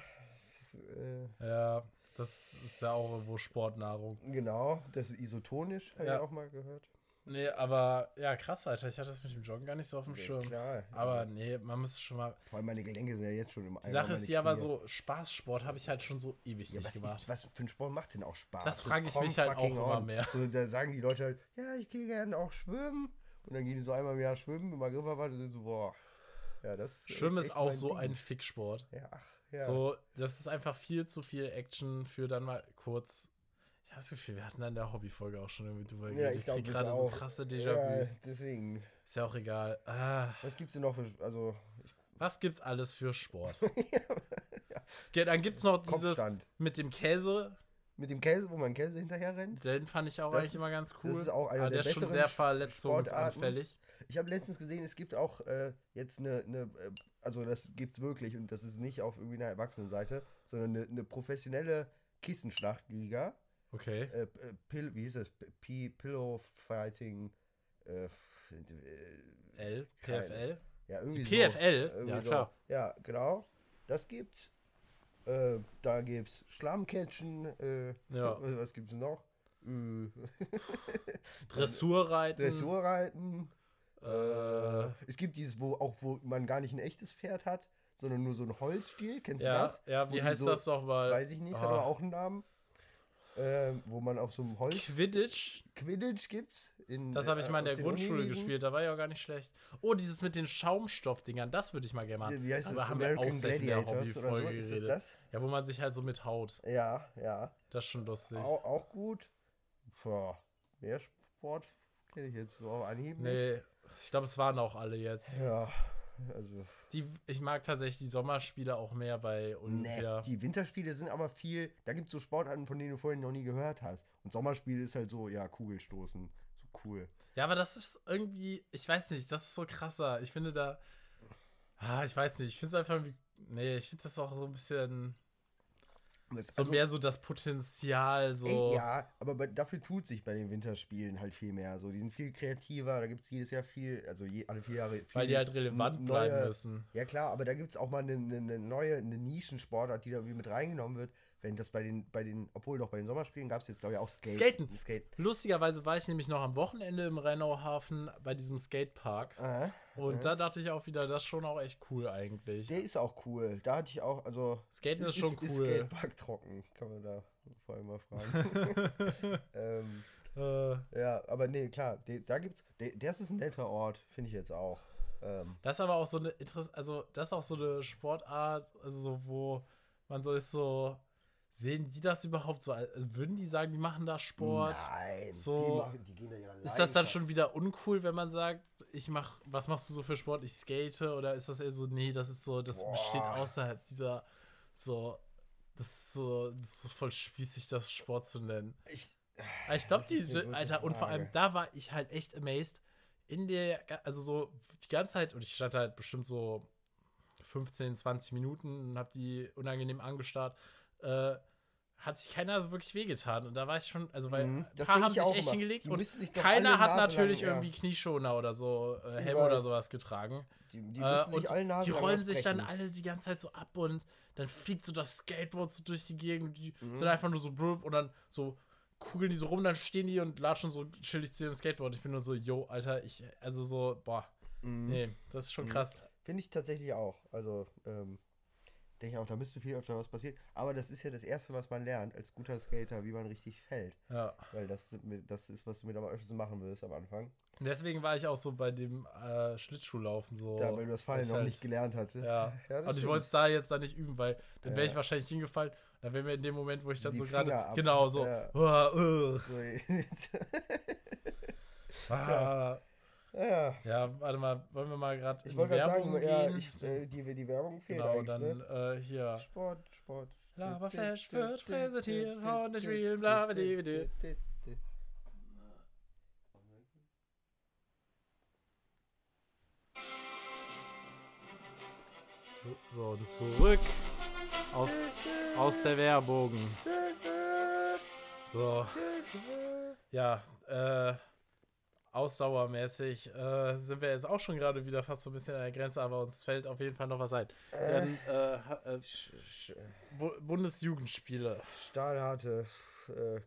Das, äh, ja, das ist ja auch irgendwo Sportnahrung. genau, das ist isotonisch, habe Ja. ich auch mal gehört. Nee, aber ja, krass, Alter. Ich hatte das mit dem Joggen gar nicht so auf dem Ja, Schirm. klar. Aber nee, man muss schon mal. Vor allem meine Gelenke sind ja jetzt schon im Die Sache ist, die aber so Spaßsport habe ich halt schon so ewig Ja, nicht was, gemacht. ist, was für ein Sport macht denn auch Spaß? Das So frage ich come mich halt auch fucking immer on. mehr. So, da sagen die Leute halt, ja, ich gehe gerne auch schwimmen. Und dann gehen die so einmal im Jahr schwimmen, im Agrifferbad und sind so, boah. Ja, das Schwimmen ist auch so Ding. ein Ficksport. Ja, ach, ja. So, das ist einfach viel zu viel Action für dann mal kurz. Ich habe das Gefühl, wir hatten da in der Hobbyfolge auch schon irgendwie drüber ja, ich glaube, gerade so krasse Ja, Déjà-vus. deswegen. Ist ja auch egal. Ah, Was gibt's denn noch für, also, ich, was gibt's alles für Sport? [laughs] Es geht, dann gibt's noch dieses Kopfstand. mit dem Käse. Mit dem Käse, wo man Käse hinterher rennt. Den fand ich auch Das eigentlich ist- immer ganz das cool. ist auch einer aber der der ist schon sehr verletzungsanfällig. Ich habe letztens gesehen, es gibt auch äh, jetzt eine, eine, äh, also das gibt's wirklich und das ist nicht auf irgendwie einer Erwachsenenseite, sondern eine, eine professionelle Kissenschlachtliga. Okay. äh, äh, Pill, wie hieß das? P Pillow Fighting. Äh, äh, L. PFL. ja, irgendwie Die PFL? So. Irgendwie Ja, so. klar. Ja, genau. Das gibt's. Äh, da gibt's Schlammcatchen. Äh, Ja. was, was gibt's noch? [laughs] Dressurreiten. Dressurreiten. Äh, Es gibt dieses, wo auch wo man gar nicht ein echtes Pferd hat, sondern nur so ein Holzstiel. Kennst du ja, das? ja, wie heißt so- das doch mal? Weiß ich nicht, hat Ah. aber auch einen Namen. Ähm, wo man auf so einem Holz. Quidditch. Quidditch gibt's. In, Das habe ich äh, mal in auf der Grundschule gespielt, da war ja auch gar nicht schlecht. Oh, dieses mit den Schaumstoffdingern, das würde ich mal gerne machen. Wie heißt Aber das? haben wir auch American in der Gladiators oder so? Ist das geredet. das? Ja, wo man sich halt so mit haut. Ja, ja. Das ist schon lustig. Auch, auch gut. Boah, mehr Sport kenne ich jetzt so auf Anhieb nicht. Nee, ich glaube, es waren auch alle jetzt. Ja, also. Die, ich mag tatsächlich die Sommerspiele auch mehr bei Nee, Olympia. die Winterspiele sind aber viel. Da gibt es so Sportarten, von denen du vorhin noch nie gehört hast. Und Sommerspiel ist halt so, ja, Kugelstoßen. So cool. Ja, aber das ist irgendwie, ich weiß nicht, das ist so krasser. Ich finde da, ah, ich weiß nicht, ich finde es einfach irgendwie, nee, ich finde das auch so ein bisschen, So mehr so das Potenzial, so. Also Ey, ja, aber bei, dafür tut sich bei den Winterspielen halt viel mehr. So, die sind viel kreativer, da gibt es jedes Jahr viel, also je, alle vier Jahre viel weil die halt relevant n- bleiben neue- müssen. Ja klar, aber da gibt es auch mal eine, eine, neue, eine Nischensportart, die da irgendwie mit reingenommen wird. Wenn das bei den, bei den, obwohl doch bei den Sommerspielen gab es jetzt, glaube ich, auch Skate, Skaten. Skate. Lustigerweise war ich nämlich noch am Wochenende im Rheinauhafen bei diesem Skatepark. Aha. Und da dachte ich auch wieder, das ist schon auch echt cool eigentlich. Der ist auch cool. Da hatte ich auch, also. Skaten ist schon Ist cool. Skatepark trocken? Kann man da vor allem mal fragen. [laughs] ähm, Äh, Ja, aber nee, klar, de, da gibt's, de, das ist ein netter Ort, finde ich jetzt auch. Ähm, Das ist aber auch so eine Interess also das ist auch so eine Sportart, also so, wo man so ist so, sehen die das überhaupt so? Also würden die sagen, die machen da Sport? Nein, so- die, machen, die gehen da ja Ist das dann schon wieder uncool, wenn man sagt, ich mach, was machst du so für Sport? Ich skate oder ist das eher so, nee, das ist so, das Boah. besteht außerhalb dieser, so, das ist so, das ist so voll spießig, das Sport zu nennen. Ich, Aber ich glaube, gute Alter, und vor allem Frage. da war ich halt echt amazed. In der, also so die ganze Zeit, und ich stand halt bestimmt so 15, 20 Minuten und hab die unangenehm angestarrt, äh, hat sich keiner so wirklich wehgetan. Und da war ich schon, also weil Mhm, ein paar haben ich sich echt immer. hingelegt und keiner hat natürlich ja. irgendwie Knieschoner oder so, äh, Helm oder sowas getragen. die, die Äh, und die lang rollen sich dann alle die ganze Zeit so ab und dann fliegt so das Skateboard so durch die Gegend. Die Mhm. sind einfach nur so blub und dann so kugeln die so rum, dann stehen die und latschen so chillig zu ihrem Skateboard. Ich bin nur so, yo, Alter, ich, also so, boah, Mhm. nee, das ist schon krass. Finde ich tatsächlich auch. Also, ähm, denke ich auch, da müsste viel öfter was passieren. Aber das ist ja das Erste, was man lernt als guter Skater, wie man richtig fällt. Ja. Weil das, das ist, was du mit am öftesten machen wirst am Anfang. Und deswegen war ich auch so bei dem äh, Schlittschuhlaufen so. Da, weil du das Fallen noch halt- nicht gelernt hattest. [laughs] Ja, das und ich stimmt. wollte es da jetzt dann nicht üben, weil dann wäre Ja. ich wahrscheinlich hingefallen. Dann wäre mir in dem Moment, wo ich dann Die so gerade. Genau, so. Ja. Uh, uh, So, ah, ja. ja, warte mal, wollen wir mal gerade Ich wollte gerade sagen, ja, ich, äh, die, die Werbung fehlt genau, eigentlich, dann ne? äh, hier. Sport, Sport. Laberflash wird präsentiert von der Stream, Blabidi. So, so, und zurück aus, aus der Werbung. So, ja, äh, ausdauermäßig äh, sind wir jetzt auch schon gerade wieder fast so ein bisschen an der Grenze, aber uns fällt auf jeden Fall noch was ein. Äh, ha- äh, Sch- sch- Bu- Bundesjugendspiele, Stahlharte äh,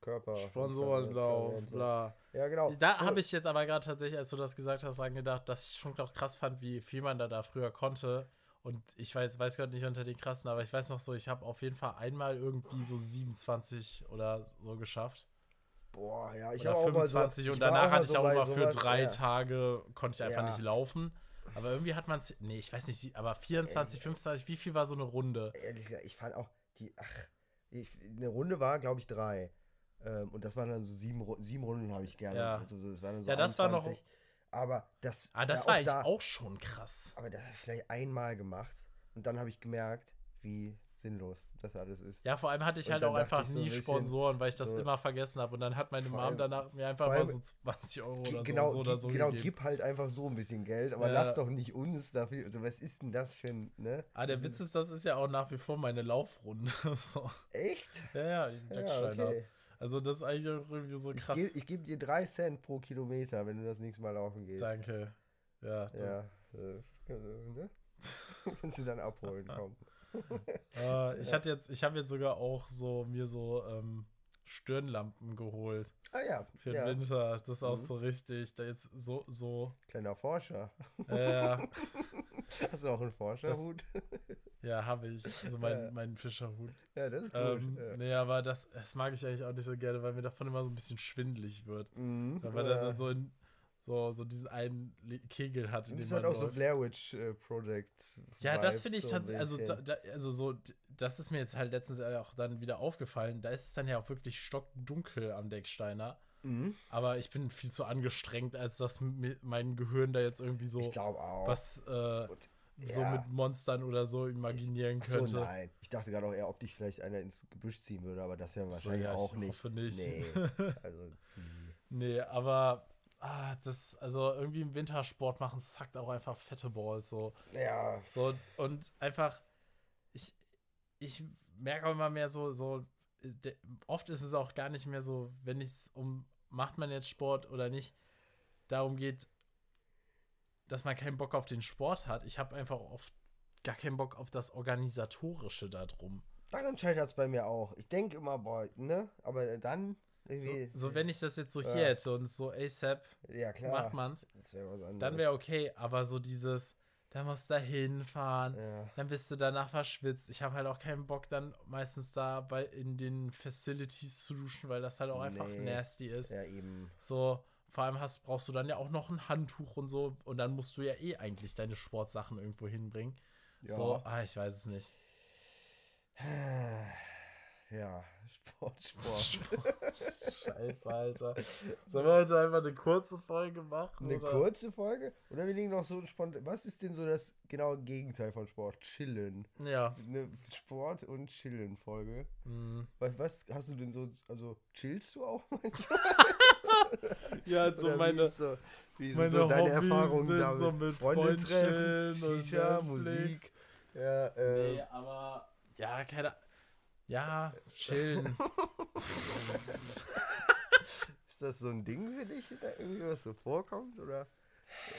Körper. Sponsorenlauf, bla. Ja, genau. Da habe ich jetzt aber gerade tatsächlich, als du das gesagt hast, dran gedacht, dass ich schon noch krass fand, wie viel man da, da früher konnte. Und ich weiß, weiß gerade nicht unter den krassen, aber ich weiß noch so, ich habe auf jeden Fall einmal irgendwie so 27 oder so geschafft. Boah, ja, ich habe auch mal so. 25 und danach hatte ich auch immer für drei ja. Tage, konnte ich einfach Ja. nicht laufen. Aber irgendwie hat man es, nee, ich weiß nicht, aber 24, 25, wie viel war so eine Runde? Ehrlich gesagt, ich fand auch die. Ach, ich, eine Runde war, glaube ich, drei. Ähm, und das waren dann so sieben, sieben Runden, habe ich gerne. Ja. Also, das waren dann so Ja, das war noch- 21. Aber das. Ah, das ja, war eigentlich da, auch schon krass. Aber das habe ich vielleicht einmal gemacht. Und dann habe ich gemerkt, wie sinnlos das alles ist. Ja, vor allem hatte ich Und halt auch einfach ich so ein nie Sponsoren, weil ich das so- immer vergessen habe. Und dann hat meine Mom allem- danach mir einfach mal so 20 Euro oder genau, so, oder so genau gegeben. gib halt einfach so ein bisschen Geld, aber Ja. lass doch nicht uns dafür. Also, was ist denn das für ein. Ne? Ah, der Das Witz ist, das ist ja auch nach wie vor meine Laufrunde. [laughs] so. Echt? Ja, ja, Ja, okay. Also das ist eigentlich auch irgendwie so Ich krass. gebe geb dir drei Cent pro Kilometer, wenn du das nächste Mal laufen gehst. Danke. Ja, Ja. Äh, also, ne? [laughs] Kannst du dann abholen, [laughs] komm. Äh, [laughs] ich hatte jetzt, ich habe jetzt sogar auch so mir so ähm, Stirnlampen geholt Ah ja, für ja. den Winter. Das ist auch Mhm. so richtig. Da jetzt so, so. kleiner Forscher. Äh, [laughs] Hast du auch einen Forscherhut? ja, habe ich. Also mein, Ja. mein Fischerhut. ja, das ist gut. Ähm, ja. Nee, aber das, das mag ich eigentlich auch nicht so gerne, weil mir davon immer so ein bisschen schwindelig wird. Mhm, Weil man ja. dann so, in, so, so diesen einen Kegel hat, in das halt auch so läuft. Blair Witch äh, Project. Ja, das finde ich so tatsächlich, also, da, da, also so, das ist mir jetzt halt letztens auch dann wieder aufgefallen. Da ist es dann ja auch wirklich stockdunkel am Decksteiner. Mhm. Aber ich bin viel zu angestrengt, als dass mein Gehirn da jetzt irgendwie so Ich was äh, Und- so ja. mit Monstern oder so imaginieren so, könnte. nein. Ich dachte gerade auch eher, ob dich vielleicht einer ins Gebüsch ziehen würde, aber das ja So, wahrscheinlich ja, ich auch nicht. hoffe nicht. Nee. [laughs] Also. Nee, aber ah, das, also irgendwie im Wintersport machen, zackt auch einfach fette Balls so. ja, So, und einfach, ich, ich merke auch immer mehr so, so, der- oft ist es auch gar nicht mehr so, wenn es um, macht man jetzt Sport oder nicht, darum geht, dass man keinen Bock auf den Sport hat. Ich habe einfach oft gar keinen Bock auf das Organisatorische da drum. daran scheitert es bei mir auch. Ich denke immer, boah, ne? Aber dann So, so wenn ich das jetzt so hier Ja. hätte und so ASAP ja, macht man's, anderes. dann wäre okay, aber so dieses, dann musst du da hinfahren, Ja. dann bist du danach verschwitzt. Ich habe halt auch keinen Bock, dann meistens da bei in den Facilities zu duschen, weil das halt auch einfach Nee. nasty ist. Ja, eben. So, vor allem hast, brauchst du dann ja auch noch ein Handtuch und so und dann musst du ja eh eigentlich deine Sportsachen irgendwo hinbringen. Ja. So, ah, ich weiß es nicht. [sighs] Ja, Sport, [laughs] Sport. Scheiße, Alter. Sollen wir heute einfach eine kurze Folge machen? Eine oder? kurze Folge? Oder wir legen noch so spontan. Was ist denn so das genaue Gegenteil von Sport? Chillen. Ja. Eine Sport- und Chillen-Folge. mm. Was, was hast du denn so? Also, chillst du auch manchmal? [laughs] Ja, so Oder wie meine, ist so, wie sind meine so deine Hobbys Erfahrungen damit? so mit Freunde treffen, Shisha. Musik. Ja, äh, Nee, aber. Ja, keine. Ja, chillen. [laughs] Ist das so ein Ding für dich, da irgendwie was so vorkommt? Oder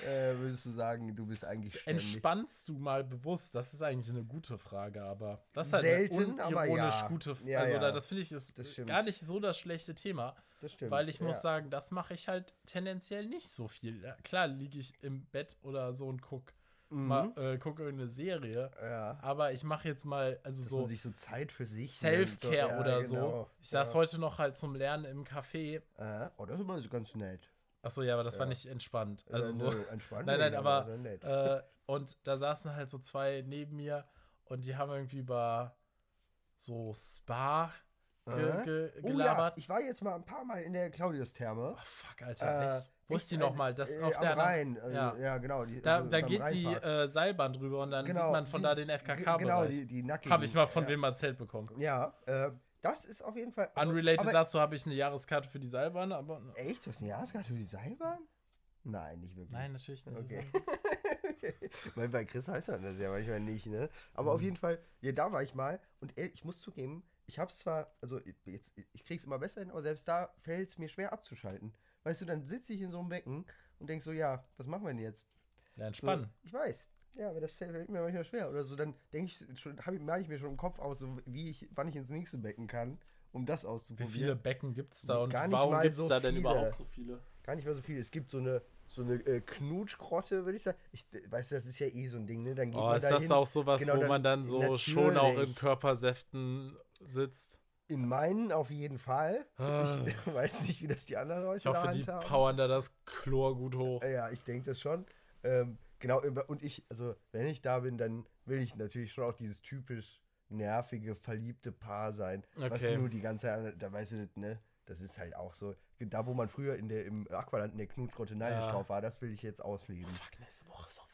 äh, würdest du sagen, du bist eigentlich ständig? Entspannst du mal bewusst? Das ist eigentlich eine gute Frage, aber das ist halt Selten, eine aber ja. gute Ja, Also ja. Da, das finde ich ist gar nicht so das schlechte Thema, Das stimmt. weil ich muss ja. sagen, das mache ich halt tendenziell nicht so viel. Klar liege ich im Bett oder so und guck Mhm. mal äh, guck irgendeine Serie, Ja. aber ich mache jetzt mal also Dass so man sich so Zeit für sich Self-Care so, ja, oder so. genau. Ich saß heute noch halt zum Lernen im Café. Äh, oh, das ist immer ganz nett. Achso, ja, aber das war nicht entspannt. Also äh, so. entspannt. [laughs] Nein, nein, aber so nett. äh, und da saßen halt so zwei neben mir und die haben irgendwie über so Spa ge Äh? ge oh ja, gelabert. ich war jetzt mal ein paar Mal in der Claudius-Therme. oh, fuck, Alter. Äh? Wo ist die nochmal? Das äh, auf der Rhein. Also, ja. ja. genau. Die, Da, also da geht die Rheinpark. äh, Seilbahn drüber und dann sieht man von die- da den FKK-Bereich. Genau, die, die nackigen. Habe ich mal von ja. wem erzählt bekommen. Ja, äh, das ist auf jeden Fall. also, Unrelated aber, dazu habe ich eine Jahreskarte für die Seilbahn, aber. Echt? Du hast eine Jahreskarte für die Seilbahn? Nein, nicht wirklich. Nein, natürlich nicht. Okay. [laughs] Weil bei Chris weiß man das ja manchmal nicht, ne? Aber auf Mhm. jeden Fall, ja, da war ich mal und ich muss zugeben, ich hab's zwar, also jetzt, ich krieg's immer besser hin, aber selbst da fällt es mir schwer abzuschalten. Weißt du, dann sitze ich in so einem Becken und denk so, ja, was machen wir denn jetzt? Ja, So, entspannen. ich weiß. Ja, aber das fällt, mir manchmal schwer. Oder so, dann denke ich schon, habe ich, mal ich mir schon im Kopf aus, so wie ich, wann ich ins nächste Becken kann, um das Wie auszuprobieren. viele Becken gibt es da und nicht warum gibt es so da denn viele. überhaupt so viele? Gar nicht mehr so viel. Es gibt so eine, so eine äh, Knutschgrotte, würde ich sagen. Ich, weißt du, das ist ja eh so ein Ding, ne? Dann geht Oh, man ist da das auch sowas, Genau, wo dann- man dann so schon auch in natürlich. Körpersäften sitzt? In meinen auf jeden Fall. Ah. Ich [laughs] weiß nicht, wie das die anderen Leute Ich hoffe, in die haben. powern da das Chlor gut hoch. Ja, ich denke das schon. Ähm, genau, und ich, also wenn ich da bin, dann will ich natürlich schon auch dieses typisch nervige, verliebte Paar sein. Was Okay. nur die ganze Zeit, da weißt du, ne, das ist halt auch so. Da, wo man früher in der, im Aqualand in der Knutschgrotte neidisch Ja. drauf war, das will ich jetzt ausleben. Fuck, nächste Woche ist auch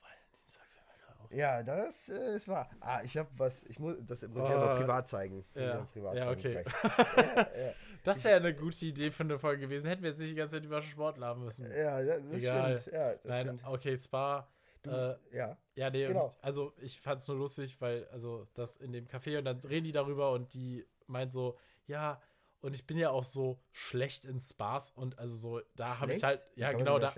auf. Ja, das äh, ist wahr. Ah, ich habe was, ich muss, das muss ich Oh, aber privat zeigen. Ja. privat Ja, okay. [laughs] ja, ja. Das wäre eine gute Idee für eine Folge gewesen. Hätten wir jetzt nicht die ganze Zeit über Sport labern müssen. Ja, das das Egal. stimmt. Ja, das Nein, stimmt. okay, Spa. Du, äh, ja. Ja, nee, Genau. und, also ich fand es nur lustig, weil, also das in dem Café und dann reden die darüber und die meint so, ja, und ich bin ja auch so schlecht in Spas und also so, da habe ich halt, ja genau, da,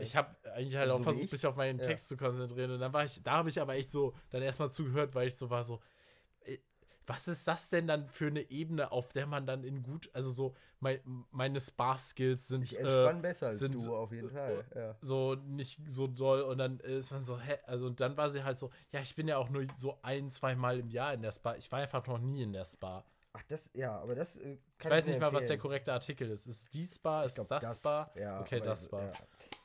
ich habe eigentlich halt So auch versucht, ich? mich auf meinen Ja. Text zu konzentrieren und dann war ich, da habe ich aber echt so dann erstmal zugehört, weil ich so war so, äh, was ist das denn dann für eine Ebene, auf der man dann in gut, also so, mein, meine Spa-Skills sind ich entspann äh, besser als sind- du auf jeden Fall. Ja. so nicht so doll und dann ist man so, hä? Also und dann war sie halt so, ja, ich bin ja auch nur so ein, zwei Mal im Jahr in der Spa. Ich war einfach noch nie in der Spa. Ach, das, ja, aber das äh, Ich kann weiß mir nicht mal, was der korrekte Artikel ist. Ist die Spa? Ist Ich glaub, das, Spa? Ja, okay, das ich- Spa. Ja.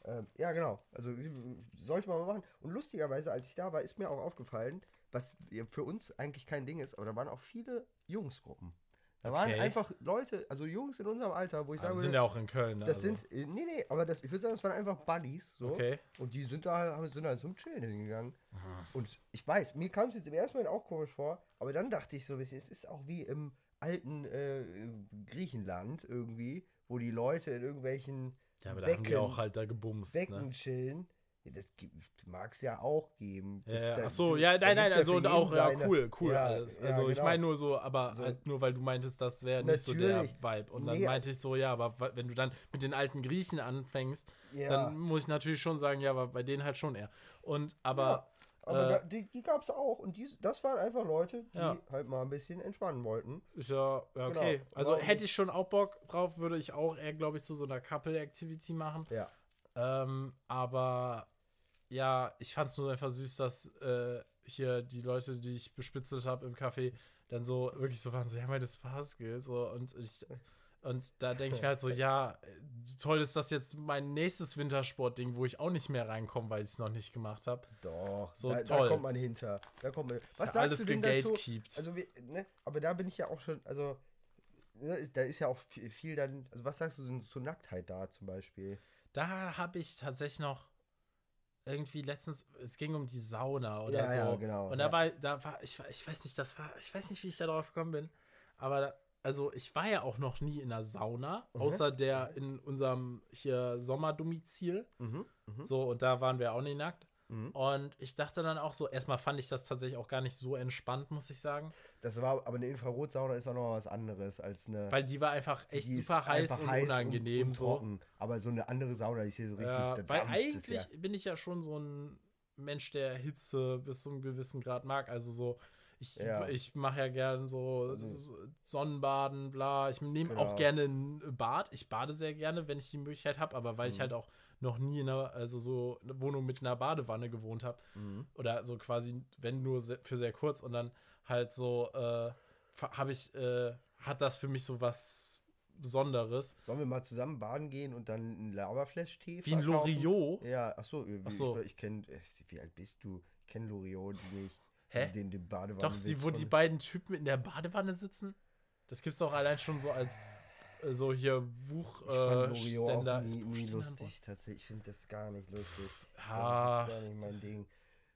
Ähm, ja, genau. Also äh, sollte man mal machen. Und lustigerweise, als ich da war, ist mir auch aufgefallen, was für uns eigentlich kein Ding ist, aber da waren auch viele Jungsgruppen. Da waren Okay. einfach Leute, also Jungs in unserem Alter, wo ich Aber sagen wir sind ja auch in Köln. Das also. sind, äh, nee, nee, aber das, ich würde sagen, das waren einfach Buddies, so. Okay. Und die sind da, haben- sind da zum Chillen hingegangen. Und ich weiß, mir kam es jetzt im ersten Moment auch komisch vor, aber dann dachte ich so, es ist auch wie im alten äh, Griechenland irgendwie, wo die Leute in irgendwelchen Ja, aber da haben die Becken- auch halt da gebumst. Becken Ne? chillen. Ja, das mag es ja auch geben. Das, Ja, ja. Ach so, ja, nein, nein, also und auch, ja, seine- cool, cool Ja, alles. ja, Also ich genau. meine nur so, aber So. halt nur weil du meintest, das wäre nicht so der. Vibe. Und dann Nee. meinte ich so, ja, aber wenn du dann mit den alten Griechen anfängst, Ja. dann muss ich natürlich schon sagen, ja, aber bei denen halt schon eher. Und aber Aber äh, da, die, die gab es auch und die, das waren einfach Leute, die Ja. halt mal ein bisschen entspannen wollten. Ist ja, ja Genau. okay. Also Aber- hätte ich schon auch Bock drauf, würde ich auch eher, glaube ich, zu so einer Couple-Activity machen. Ja. Ähm, aber ja, ich fand es nur einfach süß, dass äh, hier die Leute, die ich bespitzelt habe im Café, dann so wirklich so waren, so, ja, meine Spa-Skills, so, und ich, und da denke ich mir [laughs] halt so, ja, toll ist das jetzt mein nächstes Wintersport-Ding, wo ich auch nicht mehr reinkomme, weil ich es noch nicht gemacht habe. Doch, So da, toll. da kommt man hinter. Da kommt man. Was sagst Alles du denn dazu? Also, wir, ne, aber da bin ich ja auch schon, also, ne, da ist ja auch viel, viel dann, also was sagst du zur Nacktheit da zum Beispiel? Da habe ich tatsächlich noch irgendwie letztens, es ging um die Sauna oder Ja, so. ja, genau, Und da ja. war, da war, ich, ich weiß nicht, das war, ich weiß nicht, wie ich da drauf gekommen bin, aber da, also ich war ja auch noch nie in einer Sauna, Mhm. außer der in unserem hier Sommerdomizil. Mhm, mhm, So, und da waren wir auch nicht nackt. mhm. Und ich dachte dann auch so, erstmal fand ich das tatsächlich auch gar nicht so entspannt, muss ich sagen. Das war, aber eine Infrarotsauna ist auch noch was anderes als eine. Weil die war einfach echt super heiß und heiß unangenehm und so. trocken. Aber so eine andere Sauna, die ist hier so richtig. Ja, weil eigentlich ja. bin ich ja schon so ein Mensch, der Hitze bis zu einem gewissen Grad mag. Also so, ich, Ja. ich mache ja gern so s- Sonnenbaden, bla. Ich nehme Genau. auch gerne ein Bad. Ich bade sehr gerne, wenn ich die Möglichkeit habe, aber weil ich Mhm. halt auch noch nie in einer, also so eine Wohnung mit einer Badewanne gewohnt habe. Mhm. Oder so quasi, wenn nur für sehr kurz und dann halt so, äh, habe ich, äh, hat das für mich so was Besonderes. Sollen wir mal zusammen baden gehen und dann einen Lavaflash-Tee Wie ein? Loriot. Ja, ach so, wie, Ach so. ich, ich kenne, wie alt bist du? Ich kenne Loriot nicht. Hä? Also Den, den Badewannen Doch, die, wo die beiden Typen in der Badewanne sitzen? Das gibt's doch allein schon so als äh, so hier Buch ich fand äh, Ständer. nie, nie Buchständer lustig, tatsächlich. Ich finde das gar nicht lustig. Ja. Das ist gar nicht mein Ding.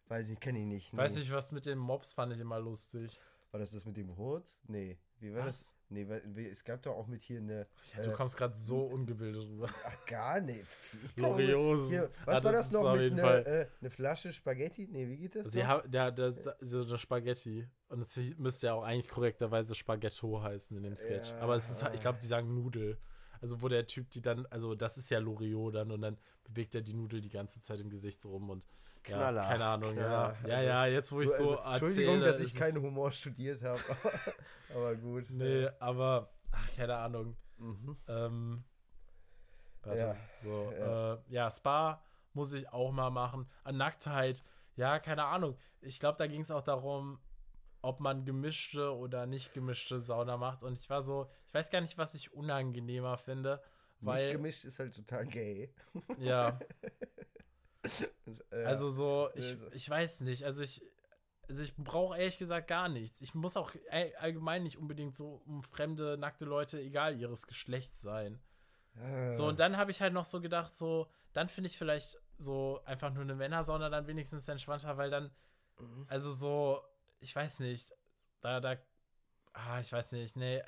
Weiß nicht, kenne ich nicht. Wort? Weiß nee. nicht, was mit den Mobs fand ich immer lustig. War das das mit dem Hut? Nee. Wie war das? Was? Nee, weil- wie- es gab doch auch mit hier eine. Ja, du äh, kommst gerade so ungebildet rüber. Ach, gar nicht. Hier, ist- was ah, war das ist noch mit einer Fall. äh, eine Flasche Spaghetti? Nee, wie geht das? Sie haben, der, der, so eine Spaghetti. Und es müsste ja auch eigentlich korrekterweise Spaghetto heißen in dem Sketch. Ja. Aber es ist, ich glaube, die sagen Nudel. Also, wo der Typ die dann, also, das ist ja Loriot dann und dann bewegt er die Nudel die ganze Zeit im Gesicht so rum und ja, Knaller, keine Ahnung, Knaller. ja. Ja, ja, jetzt wo ich Du, so also, Entschuldigung, erzähle. dass ich keinen Humor studiert habe. [laughs] aber gut. Nee, aber, ach, keine Ahnung. Mhm. Ähm, warte, Ja, so, ja. Äh, ja, Spa muss ich auch mal machen. An Nacktheit, ja, keine Ahnung. Ich glaube, da ging es auch darum, ob man gemischte oder nicht gemischte Sauna macht. Und ich war so, ich weiß gar nicht, was ich unangenehmer finde, Nicht weil, gemischt ist halt total gay. ja, Äh, [laughs] [laughs] also so, ich, Also- ich weiß nicht, also ich, also ich brauche ehrlich gesagt gar nichts. Ich muss auch all- allgemein nicht unbedingt so um fremde, nackte Leute, egal ihres Geschlechts sein. äh, So, und dann habe ich halt noch so gedacht, so, dann finde ich vielleicht so einfach nur eine Männersauna dann wenigstens entspannter, weil dann, Mhm. also so, ich weiß nicht, da, da, ah, ich weiß nicht, nee,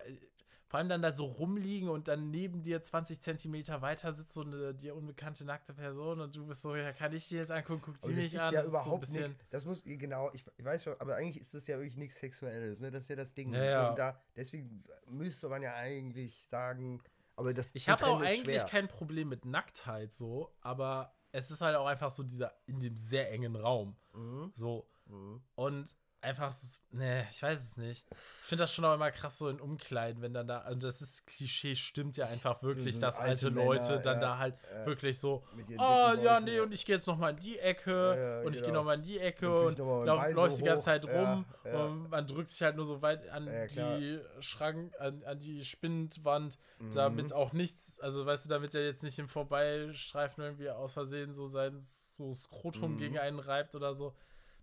vor allem dann da so rumliegen und dann neben dir 20 Zentimeter weiter sitzt so eine dir unbekannte nackte Person und du bist so, ja, kann ich die jetzt angucken, guck die mich an, ja das ist so überhaupt bisschen, nicht. Das muss, genau, ich, ich weiß schon, aber eigentlich ist das ja wirklich nichts Sexuelles, ne? Das ist ja das Ding. Ja, ja. Und da, deswegen müsste man ja eigentlich sagen, aber das ich habe auch eigentlich schwer. kein Problem mit Nacktheit so, aber es ist halt auch einfach so dieser, in dem sehr engen Raum, Mhm. so, Mhm. Und einfach, s- nee, ich weiß es nicht. Ich finde das schon auch immer krass so in Umkleiden, wenn dann da, und das ist Klischee, stimmt ja einfach wirklich, so dass alte alte Leute Männer, dann ja, da halt ja. wirklich so, ah, dicken ja, nee, ja. und ich gehe jetzt noch mal in die Ecke und ich gehe genau. noch mal in die Ecke und dem lauf, läufst so die ganze. Zeit rum und man drückt sich halt nur so weit an die Schrank, an, an die Spindwand, Mhm. damit auch nichts, also weißt du, damit er jetzt nicht im Vorbeistreifen irgendwie aus Versehen so sein so Skrotum Mhm. gegen einen reibt oder so.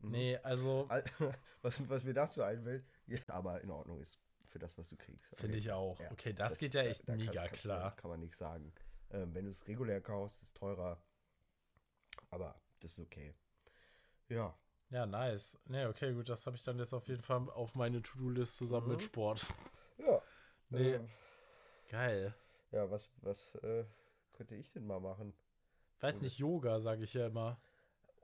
Nee, also Al- [laughs] Was, was mir dazu einfällt, ja, aber in Ordnung ist für das, was du kriegst. Finde ich auch. Ja, okay, das, geht ja echt da kann- mega kannst du- klar. Kann man nichts sagen. Ähm, wenn du es regulär kaufst, ist teurer. Aber das ist okay. Ja. Ja, nice. Nee, okay, gut, das habe ich dann jetzt auf jeden Fall auf meine To-Do-List zusammen Mhm. mit Sport. Ja. [laughs] Nee. Ähm, Geil. ja, was, was äh, könnte ich denn mal machen? Weiß nicht, Yoga, sage ich ja immer.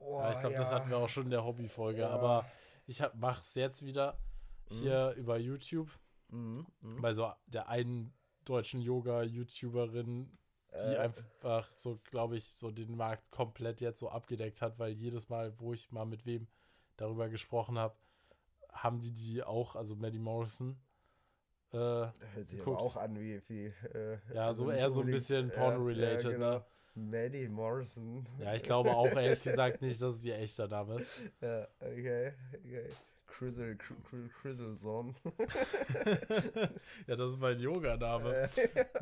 Oh, ja, ich glaube, das hatten wir auch schon in der Hobbyfolge. Ja. Aber ich hab, mach's jetzt wieder hier über YouTube. Mhm, mhm. Bei so der einen deutschen Yoga-YouTuberin, die Äh. einfach so, glaube ich, so den Markt komplett jetzt so abgedeckt hat, weil jedes Mal, wo ich mal mit wem darüber gesprochen habe, haben die die auch, also Maddie Morrison, äh, Hört sich auch an wie. wie äh, Ja, so nicht eher so ein bisschen ja, porno-related, ja, genau. ne? Maddie Morrison. Ja, ich glaube auch ehrlich [laughs] gesagt nicht, dass es ihr echter Name ist. Ja, okay, okay. Crizzle, Crizzleson. [laughs] ja, das ist mein Yoga-Name.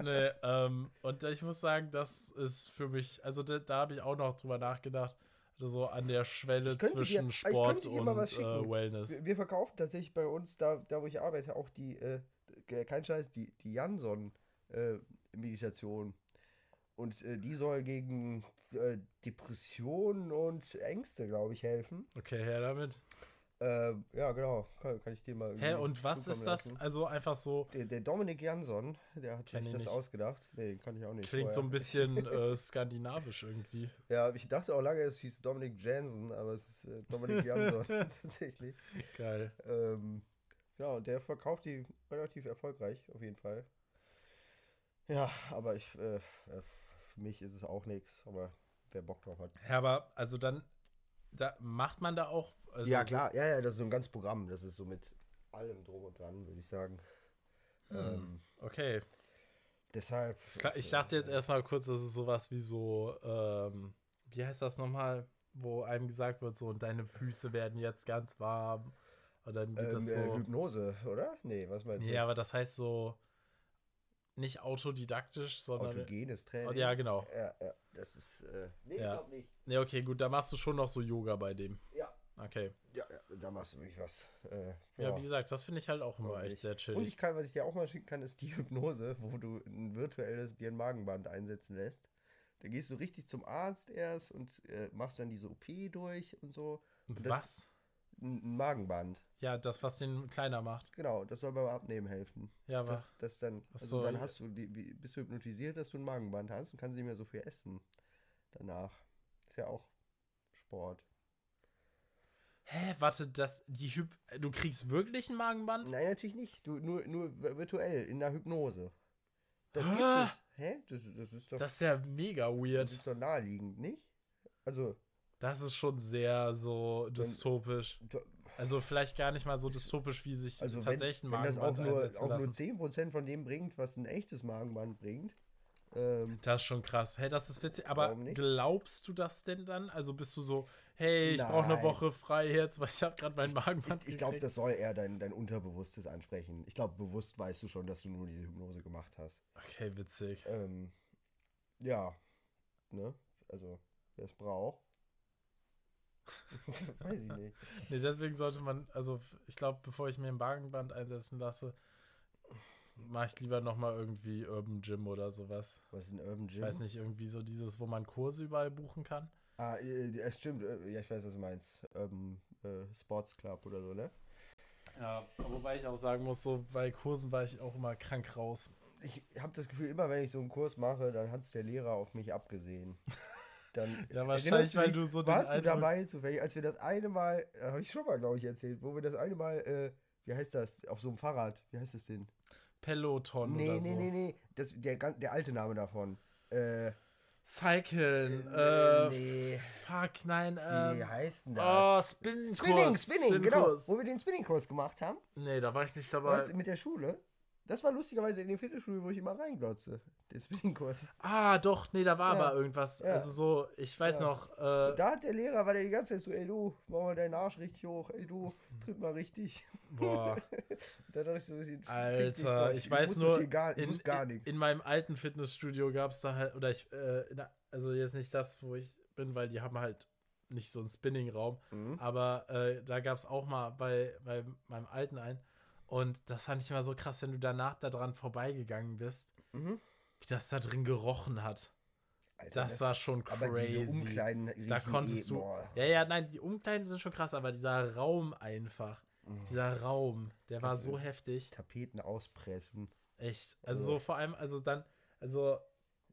nee, ähm, und ich muss sagen, das ist für mich, also da, da habe ich auch noch drüber nachgedacht, so an der Schwelle zwischen dir, Sport und äh, Wellness. Wir, wir, verkaufen tatsächlich bei uns, da, da wo ich arbeite, auch die, äh, kein Scheiß, die, die Janson-Meditation. Äh, und äh, die soll gegen äh, Depressionen und Ängste, glaube ich, helfen. Okay, her damit. Äh, ja, genau. Kann, kann, ich dir mal. Hä, und was ist das? Lassen. Also einfach so. Der, der Dominik Jansson, der hat sich das nicht. ausgedacht. Nee, kann ich auch nicht. Klingt vorher. so ein bisschen [laughs] äh, skandinavisch irgendwie. Ja, ich dachte auch lange, es hieß Dominik Jansen, aber es ist äh, Dominik Jansson [laughs] tatsächlich. Geil. Ähm, genau, und der verkauft die relativ erfolgreich, auf jeden Fall. Ja, aber ich, äh, äh, für mich ist es auch nichts, aber wer Bock drauf hat. Ja, aber also dann da macht man da auch. Also ja, klar, ja, ja, das ist so ein ganzes Programm. Das ist so mit allem drum und dran, würde ich sagen. Hm, ähm, okay. Deshalb. Ich dachte jetzt erstmal kurz, das ist sowas wie so, ähm, wie heißt das nochmal, wo einem gesagt wird, so, und deine Füße werden jetzt ganz warm. Und dann geht ähm, das äh, so. Äh, Hypnose, oder? Nee, was meinst du? Ja, aber das heißt so, nicht autodidaktisch, sondern. Autogenes Training. Ja, genau. Ja, ja. Das ist. Äh, nee, ja. ich glaube nicht. Nee, okay, gut, da machst du schon noch so Yoga bei dem. Ja. Okay. Ja, ja da machst du wirklich was. Äh, ja, wie gesagt, das finde ich halt auch immer echt sehr chillig. Und ich kann, was ich dir auch mal schicken kann, ist die Hypnose, wo du ein virtuelles dir ein Magenband einsetzen lässt. Da gehst du richtig zum Arzt erst und äh, machst dann diese OP durch und so. Und was? Ein Magenband. Ja, das, was den kleiner macht. Genau, das soll beim Abnehmen helfen. Ja, was? Das, das dann, also so, dann hast du, die, bist du hypnotisiert, dass du ein Magenband hast und kannst nicht mehr so viel essen danach. Ist ja auch Sport. Hä, warte, das, die Hyp du kriegst wirklich ein Magenband? Nein, natürlich nicht. Du, nur, nur virtuell, in der Hypnose. Das ah, Hä? Das, das, ist doch. Das ist ja mega weird. Das ist doch naheliegend, nicht? Also. Das ist schon sehr so dystopisch. Also vielleicht gar nicht mal so dystopisch, wie sich also tatsächlich ein Magenband wenn das auch nur, auch nur 10% von dem bringt, was ein echtes Magenband bringt. Ähm, das ist schon krass. Hey, das ist witzig. Aber glaubst du das denn dann? Also bist du so, hey, ich brauche eine Woche frei jetzt, weil ich habe gerade mein Magenband Ich, ich glaube, das soll eher dein, dein Unterbewusstes ansprechen. Ich glaube, bewusst weißt du schon, dass du nur diese Hypnose gemacht hast. Okay, witzig. Ähm, ja. Ne? Also, wer es braucht. [laughs] Weiß ich nicht. nee, deswegen sollte man, also ich glaube, bevor ich mir ein Magenband einsetzen lasse, mache ich lieber nochmal irgendwie Urban Gym oder sowas. Was ist ein Urban Gym? Ich weiß nicht, irgendwie so dieses, wo man Kurse überall buchen kann. Ah, äh, stimmt. Äh, ja, ich weiß, was du meinst. Urban äh, Sports Club oder so, ne? Ja, wobei ich auch sagen muss, so bei Kursen war ich auch immer krank raus. Ich habe das Gefühl, immer wenn ich so einen Kurs mache, dann hat es der Lehrer auf mich abgesehen. [laughs] Dann, [laughs] ja, wahrscheinlich, weil du so Warst du dabei zufällig, als wir das eine Mal, äh, habe ich schon mal, glaube ich, erzählt, wo wir das eine Mal, äh, wie heißt das, auf so einem Fahrrad, wie heißt das denn? Peloton nee, oder nee, so. Nee, nee, nee, das, der, der alte Name davon. Äh, Cycle, äh, nee. fuck, nein, ähm, Wie heißt denn das? Oh, Spinning, Spinning, Spinning, Spinning genau. Wo wir den Spinning-Kurs gemacht haben. Nee, da war ich nicht dabei. Was, mit der Schule? Das war lustigerweise in den Fitnessstudio, wo ich immer reinglotze. Den Spinning-Kurs. Ah, doch, nee, da war ja. aber irgendwas. Ja. Also so, ich weiß ja. noch. Äh, da hat der Lehrer, war der die ganze Zeit so, ey du, mach mal deinen Arsch richtig hoch, ey du, tritt mal richtig. Boah. [laughs] da dachte ich so ein bisschen. Alter, ich, ich weiß nur, gar, in, gar in, in, meinem alten Fitnessstudio gab es da halt, oder ich, äh, der, also jetzt nicht das, wo ich bin, weil die haben halt nicht so einen Spinning-Raum, mhm. aber äh, da gab es auch mal bei, bei meinem alten einen und das fand ich immer so krass, wenn du danach da dran vorbeigegangen bist, mhm. wie das da drin gerochen hat. Alter, das, das, war schon crazy. Da konntest eh, du. Boah. Ja, ja, nein, die Umkleiden sind schon krass, aber dieser Raum einfach. Mhm. Dieser Raum, der war so heftig. Tapeten auspressen. Echt. Also so vor allem, also dann, also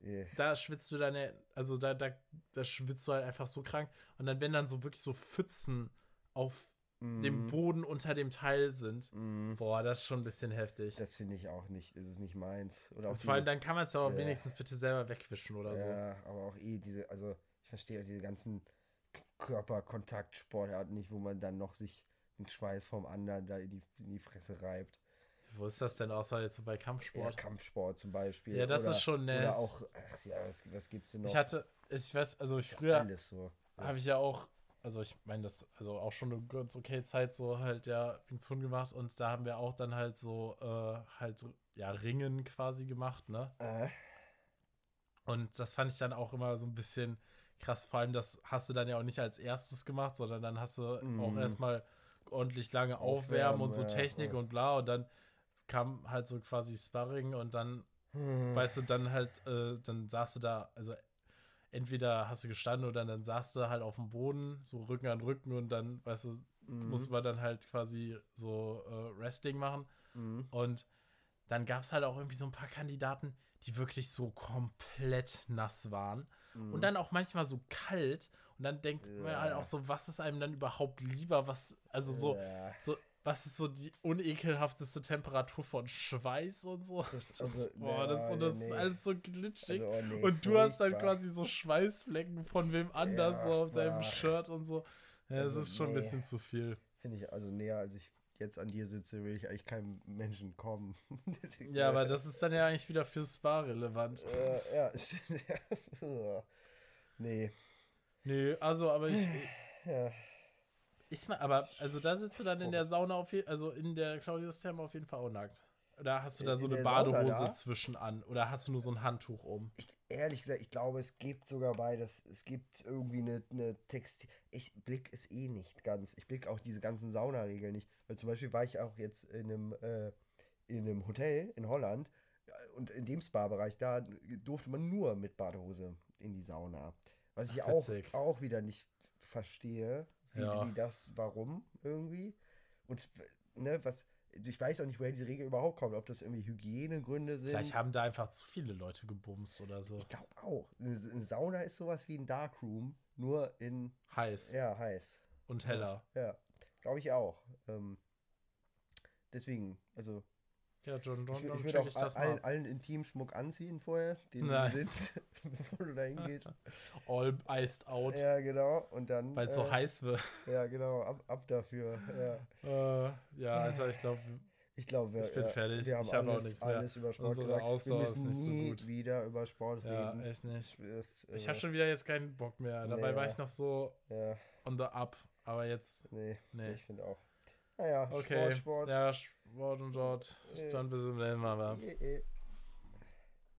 yeah. da schwitzt du deine, also da, da, da schwitzt du halt einfach so krank. Und dann, wenn dann so wirklich so Pfützen auf mm. dem mhm. Boden unter dem Teil sind. Mm. Boah, das ist schon ein bisschen heftig. Das finde ich auch nicht. Das ist nicht meins. Oder vor allem, dann kann man es ja. wenigstens bitte selber wegwischen oder ja, so. Ja, aber auch eh diese, also ich verstehe diese ganzen Körperkontaktsportarten nicht, wo man dann noch sich den Schweiß vom anderen da in die, in die Fresse reibt. Wo ist das denn außer jetzt so bei Ja, Kampfsport? Kampfsport zum Beispiel. Ja, das oder, ist schon nett. Oder auch, ach, ja, was, was gibt's denn noch? ich hatte, ich weiß, also ich früher Alles so. habe ich ja auch, also ich meine, das, also auch schon eine ganz okay Zeit so halt ja Wing gemacht und da haben wir auch dann halt so, äh, halt ja, Ringen quasi gemacht, ne? Äh, Und das fand ich dann auch immer so ein bisschen krass. Vor allem, das hast du dann ja auch nicht als erstes gemacht, sondern dann hast du auch Mhm. erstmal ordentlich lange Aufwärmen, Aufwärmen, und so Technik ja. und bla. Und dann kam halt so quasi Sparring und dann, hm, weißt du, dann halt, äh, dann saßt du da, also entweder hast du gestanden oder dann saßt du halt auf dem Boden, so Rücken an Rücken und dann, weißt du, mhm, musste man dann halt quasi so äh, Wrestling machen. mhm. Und dann gab es halt auch irgendwie so ein paar Kandidaten, die wirklich so komplett nass waren. Mhm. Und dann auch manchmal so kalt. Und dann denkt man halt Ja. auch so, was ist einem dann überhaupt lieber? Was, also so, Ja. so, was ist so die unekelhafteste Temperatur von Schweiß und so? Das- [laughs] also, boah, das, ja, und das nee. ist alles so glitschig. Also, oh nee, und du hast dann quasi so Schweißflecken von wem anders Ja, so auf deinem boah. Shirt und so. Ja, es Also, ist schon ein nee. bisschen zu viel. Finde ich, also näher als ich jetzt an dir sitze, will ich eigentlich keinem Menschen kommen. [laughs] Ja, äh, aber das ist dann ja eigentlich wieder für Spa relevant. Äh, ja, [laughs] ja. nee. Nö, also, aber ich. Ja. Ist mal, aber, also da sitzt du dann in der Sauna auf jeden also in der Claudius Therme auf jeden Fall auch nackt. Oder hast du da In- so in eine Badehose zwischen an? Oder hast du nur so ein Handtuch um? Ich, ehrlich gesagt, ich glaube, es gibt sogar beides. Es gibt irgendwie eine, eine Textil. Ich blick es eh nicht ganz. Ich blick auch diese ganzen Saunaregeln nicht. Weil zum Beispiel war ich auch jetzt in einem, äh, in einem Hotel in Holland äh, und in dem Spa-Bereich, da durfte man nur mit Badehose in die Sauna. Was ich Ach, auch, auch wieder nicht verstehe, wie, Ja. wie das, warum irgendwie. Und ne, was. Ich weiß auch nicht, woher diese Regel überhaupt kommt, ob das irgendwie Hygienegründe sind. Vielleicht haben da einfach zu viele Leute gebumst oder so. Ich glaube auch. Eine Sauna ist sowas wie ein Darkroom, nur in, Heiß ja, heiß. und heller. Ja, glaube ich auch. Ähm, deswegen, also, Ja, John, John, ich, ich würde auch ich das allen, allen Intimschmuck anziehen vorher, den Nice. du besitzt, [laughs] bevor du da hingehst. [laughs] All iced out, ja, genau. Und dann. weil es so äh, heiß wird. Ja, genau, ab, ab dafür. Ja. Äh, ja, also ich glaube, Ich glaube, wir, Ich bin ja, fertig. wir haben Ich habe auch alles, nichts mehr. über Sport Unsere gesagt. Wir Ausdauer ist müssen nicht so nie gut. wieder über Sport ja, reden. echt nicht. Ich äh, habe schon wieder jetzt keinen Bock mehr. Dabei war Ja. ich noch so Ja, on the up. Aber jetzt, nee, Nee. ich finde auch. Naja, okay. Sport, Sport. Ja, Sport und dort. Äh. Dann bis zum nächsten Mal.